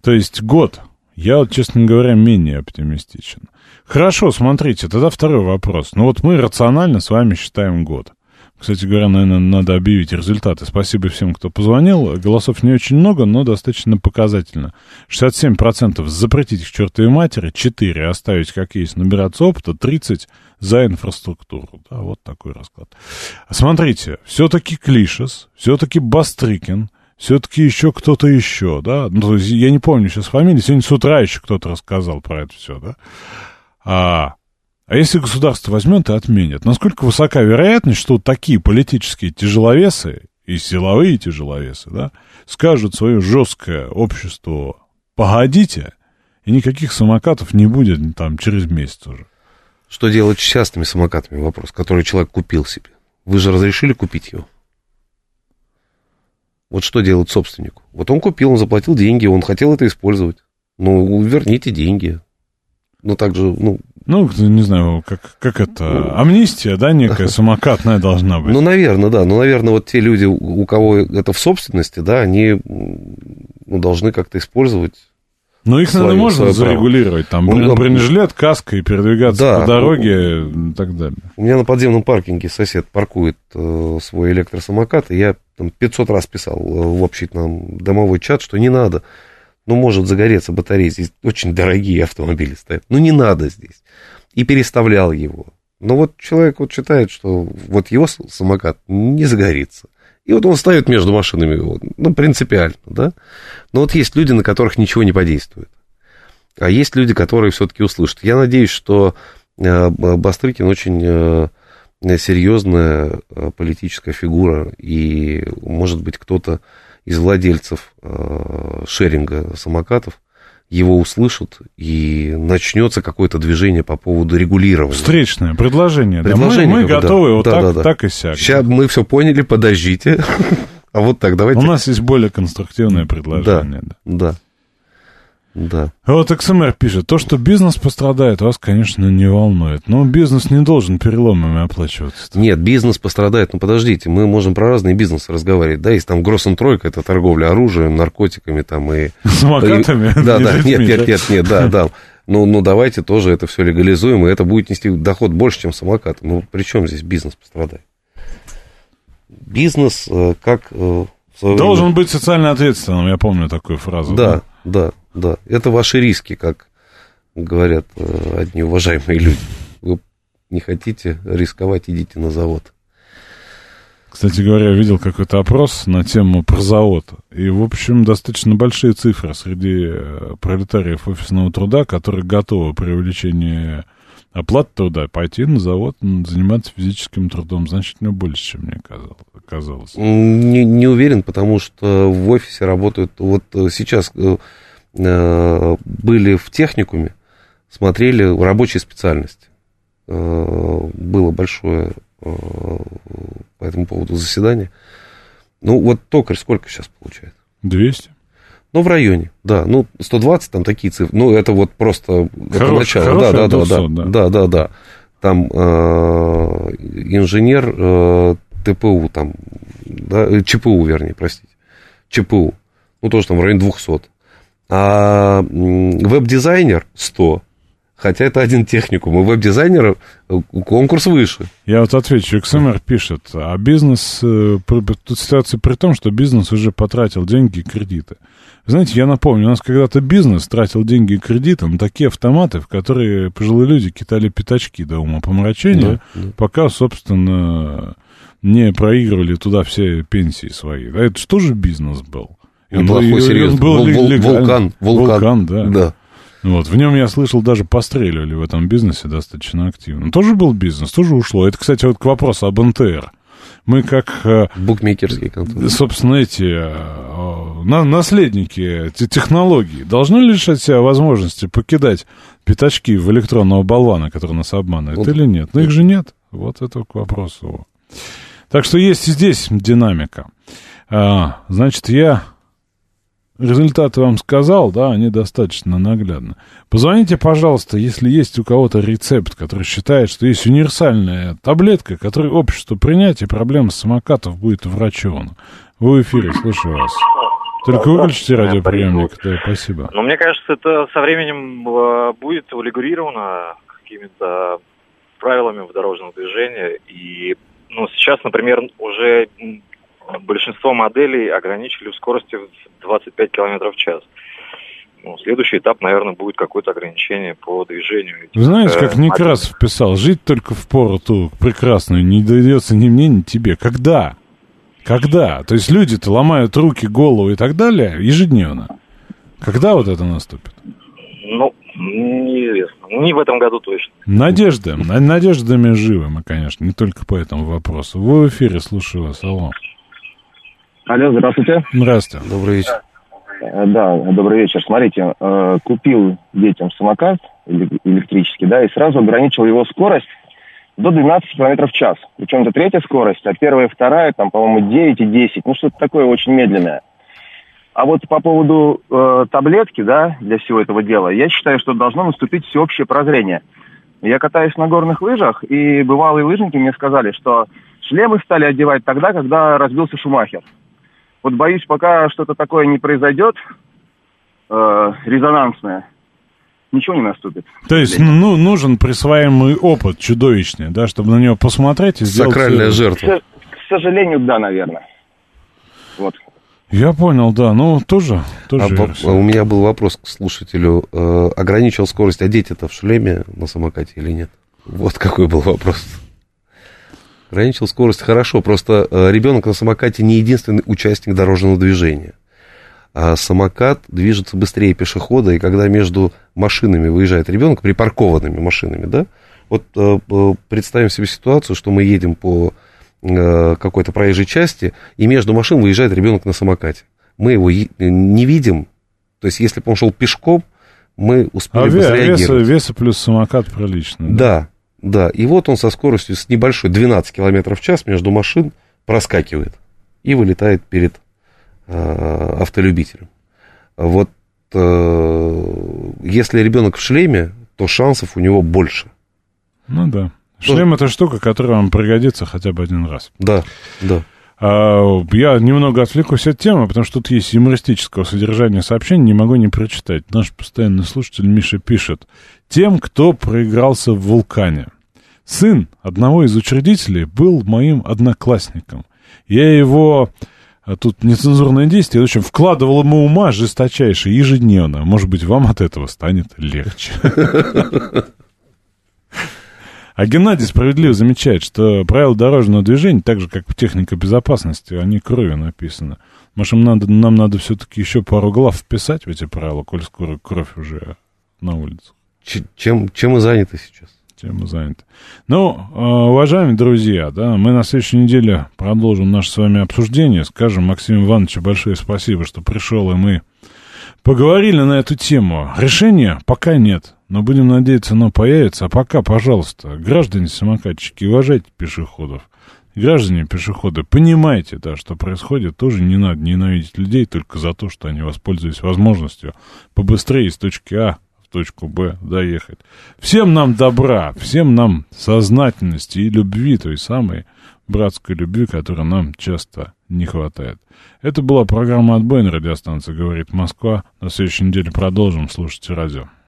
То есть год. Я честно говоря, менее оптимистичен. Хорошо, смотрите, тогда второй вопрос. Ну вот мы рационально с вами считаем год. Кстати говоря, наверное, надо объявить результаты. Спасибо всем, кто позвонил. Голосов не очень много, но достаточно показательно. 67% запретить к чертовой матери, 4 оставить как есть, набираться опыта, 30 за инфраструктуру. Да, вот такой расклад. Смотрите, все-таки Клишес, все-таки Бастрыкин, все-таки еще кто-то еще, да? Ну, то есть я не помню сейчас фамилии, сегодня с утра еще кто-то рассказал про это все, да? А, а если государство возьмет и отменит, насколько высока вероятность, что такие политические тяжеловесы и силовые тяжеловесы, да, скажут свое жесткое обществу, погодите, и никаких самокатов не будет там через месяц уже. Что делать с частными самокатами? Вопрос, который человек купил себе. Вы же разрешили купить его? Вот что делать собственнику? Вот он купил, он заплатил деньги, он хотел это использовать. Ну, верните деньги. Ну, так же, ну, Ну, не знаю, как, как это, амнистия, да, некая самокатная должна быть. ну, наверное, да. Ну, наверное, вот те люди, у кого это в собственности, да, они ну, должны как-то использовать. Но их, наверное, свое- можно свое право. зарегулировать. Там Ну, бре- да. бронежилет, каска и передвигаться Да. по дороге и так далее. У меня на подземном паркинге сосед паркует э, свой электросамокат, и я там 500 раз писал э, в общий нам домовой чат, что не надо. Ну, может загореться батарея. Здесь очень дорогие автомобили стоят. Ну, не надо здесь. И переставлял его. Но вот человек вот считает, что вот его самокат не загорится. И вот он ставит между машинами, вот, ну, принципиально, да. Но вот есть люди, на которых ничего не подействует. А есть люди, которые все-таки услышат. Я надеюсь, что э, Бастрыкин очень э, серьезная э, политическая фигура, и, может быть, кто-то из владельцев шеринга самокатов его услышат, и начнется какое-то движение по поводу регулирования. Встречное предложение. да. Предложение мы мы как бы, да. готовы вот Да, так, да, да. так и сяк. Сейчас мы все поняли, подождите. А вот так, давайте. У нас есть более конструктивное предложение. да. Да. Да. А Вот XMR пишет, то, что бизнес пострадает, вас, конечно, не волнует. Но бизнес не должен переломами оплачиваться. Нет, бизнес пострадает. Ну, подождите, мы можем про разные бизнесы разговаривать. Да, есть там Гроссентройка, это торговля оружием, наркотиками там и... Самокатами? И- Да, да, нет, нет, нет, нет, да, да. Ну, ну, давайте тоже это все легализуем, и это будет нести доход больше, чем самокат. Ну, при чем здесь бизнес пострадает? Бизнес, э, как... э, Должен время- быть социально ответственным, я помню такую фразу. Да, да, да. Это ваши риски, как говорят э, одни уважаемые люди. Вы не хотите рисковать, идите на завод. Кстати говоря, я видел какой-то опрос на тему про завод. И, в общем, достаточно большие цифры среди э, пролетариев офисного труда, которые готовы при увеличении оплаты труда пойти на завод, заниматься физическим трудом значительно больше, чем мне казалось. Не, не уверен, потому что в офисе работают... Вот э, сейчас были в техникуме, смотрели рабочие специальности. Э, было большое э, по этому поводу заседание. Ну, вот токарь сколько сейчас получает? 200? Ну, в районе, да. Ну, 120, там такие цифры. Ну, это вот просто это Хорош- начало. хороший Да, да, да, 200, да, да. да, да, да. Там э, инженер э, ТПУ, там, да, э, ЧПУ, вернее, простите. ЧПУ. Ну, тоже там в районе 200. А веб-дизайнер 100. Хотя это один техникум. У веб-дизайнера э, конкурс выше. Я вот отвечу, XMR пишет, а бизнес, э, тут ситуация при том, что бизнес уже потратил деньги и кредиты. Знаете, я напомню, у нас когда-то бизнес тратил деньги и кредиты на такие автоматы, в которые пожилые люди кидали пятачки до умопомрачения, Да, да. пока, собственно, не проигрывали туда все пенсии свои. Да, это же бизнес был? Неплохой, и он серьезно. был Вул- вул- легальный. вулкан, вулкан. да. Да. Вот, в нем, я слышал, даже постреливали в этом бизнесе достаточно активно. Тоже был бизнес, тоже ушло. Это, кстати, вот к вопросу об НТР. Мы как, э, Букмекерские конторы. собственно, эти э, на- наследники те- технологий должны лишать себя возможности покидать пятачки в электронного болвана, который нас обманывает, Вот. или нет? Но их же нет. Вот это к вопросу. Так что есть и здесь динамика. А, значит, я результаты вам сказал, да, они достаточно наглядны. Позвоните, пожалуйста, если есть у кого-то рецепт, который считает, что есть универсальная таблетка, которую общество принять, и проблема самокатов будет врачевана. Вы в эфире, слушаю вас. Только выключите радиоприемник, да, спасибо. Но мне кажется, это со временем э, будет урегулировано какими-то правилами в дорожном движении. И ну, сейчас, например, уже большинство моделей ограничили в скорости в 25 км в час. Ну, следующий этап, наверное, будет какое-то ограничение по движению. этих, Вы знаете, э, как Некрасов писал, жить только в пору ту прекрасную не дойдется ни мне, ни тебе. Когда? Когда? То есть люди-то ломают руки, голову и так далее ежедневно. Когда вот это наступит? Ну, неизвестно. Не в этом году точно. Надежда. на- Надеждами живы мы, конечно, не только по этому вопросу. Вы в эфире, слушаю вас. Алло. Алло, здравствуйте. Здравствуйте. Добрый вечер. Э, Да, добрый вечер. Смотрите, э, купил детям самокат эле- электрический, да, и сразу ограничил его скорость до 12 километров в час. Причем это третья скорость, а первая и вторая, там, по-моему, 9 и 10. Ну, что-то такое очень медленное. А вот по поводу э, таблетки, да, для всего этого дела, я считаю, что должно наступить всеобщее прозрение. Я катаюсь на горных лыжах, и бывалые лыжники мне сказали, что шлемы стали одевать тогда, когда разбился Шумахер. Вот боюсь, пока что-то такое не произойдет, э, резонансное, ничего не наступит. То есть ну, нужен присваиваемый опыт чудовищный, да, чтобы на него посмотреть и сделать... Сакральная. К, жертва. со- к сожалению, да, наверное. Вот. Я понял, да. Ну, тоже, тоже А по- версия. у меня был вопрос к слушателю. Э, ограничил скорость, а дети-то в шлеме на самокате или нет? Вот какой был вопрос. Ограничил скорость хорошо, просто э, ребенок на самокате не единственный участник дорожного движения. А самокат движется быстрее пешехода, и когда между машинами выезжает ребенок, припаркованными машинами, да, вот э, э, представим себе ситуацию, что мы едем по какой-то проезжей части, и между машин выезжает ребенок на самокате. Мы его не видим, то есть если бы он шел пешком, мы успели А бы ве- веса, среагировать. веса плюс самокат прилично. Да, да. И вот он со скоростью с небольшой 12 км в час между машин проскакивает и вылетает перед э, автолюбителем. Вот э, если ребенок в шлеме, то шансов у него больше. Ну да. Шлем это штука, которая вам пригодится хотя бы один раз. Да, да. А, я немного отвлекусь от темы, потому что тут есть юмористического содержания сообщения, не могу не прочитать. Наш постоянный слушатель Миша пишет. Тем, кто проигрался в вулкане. Сын одного из учредителей был моим одноклассником. Я его... а тут нецензурное действие, в общем, вкладывал ему ума жесточайше ежедневно. Может быть, вам от этого станет легче. А Геннадий справедливо замечает, что правила дорожного движения, так же, как техника безопасности, они кровью написаны. Может, нам надо, нам надо все-таки еще пару глав вписать в эти правила, коль скоро кровь уже на улицах. Чем, чем мы заняты сейчас? Чем мы заняты. Ну, а, уважаемые друзья, да, мы на следующей неделе продолжим наше с вами обсуждение. Скажем Максиму Ивановичу большое спасибо, что пришел, и мы поговорили на эту тему. Решения пока нет, но будем надеяться, оно появится. А пока, пожалуйста, граждане самокатчики, уважайте пешеходов. Граждане пешеходы, понимайте, да, что происходит, тоже не надо ненавидеть людей только за то, что они воспользуются возможностью побыстрее из точки А точку Б доехать. Всем нам добра, всем нам сознательности и любви, той самой братской любви, которой нам часто не хватает. Это была программа «Отбой» на радиостанции «Говорит Москва». На следующей неделе продолжим. Слушайте радио.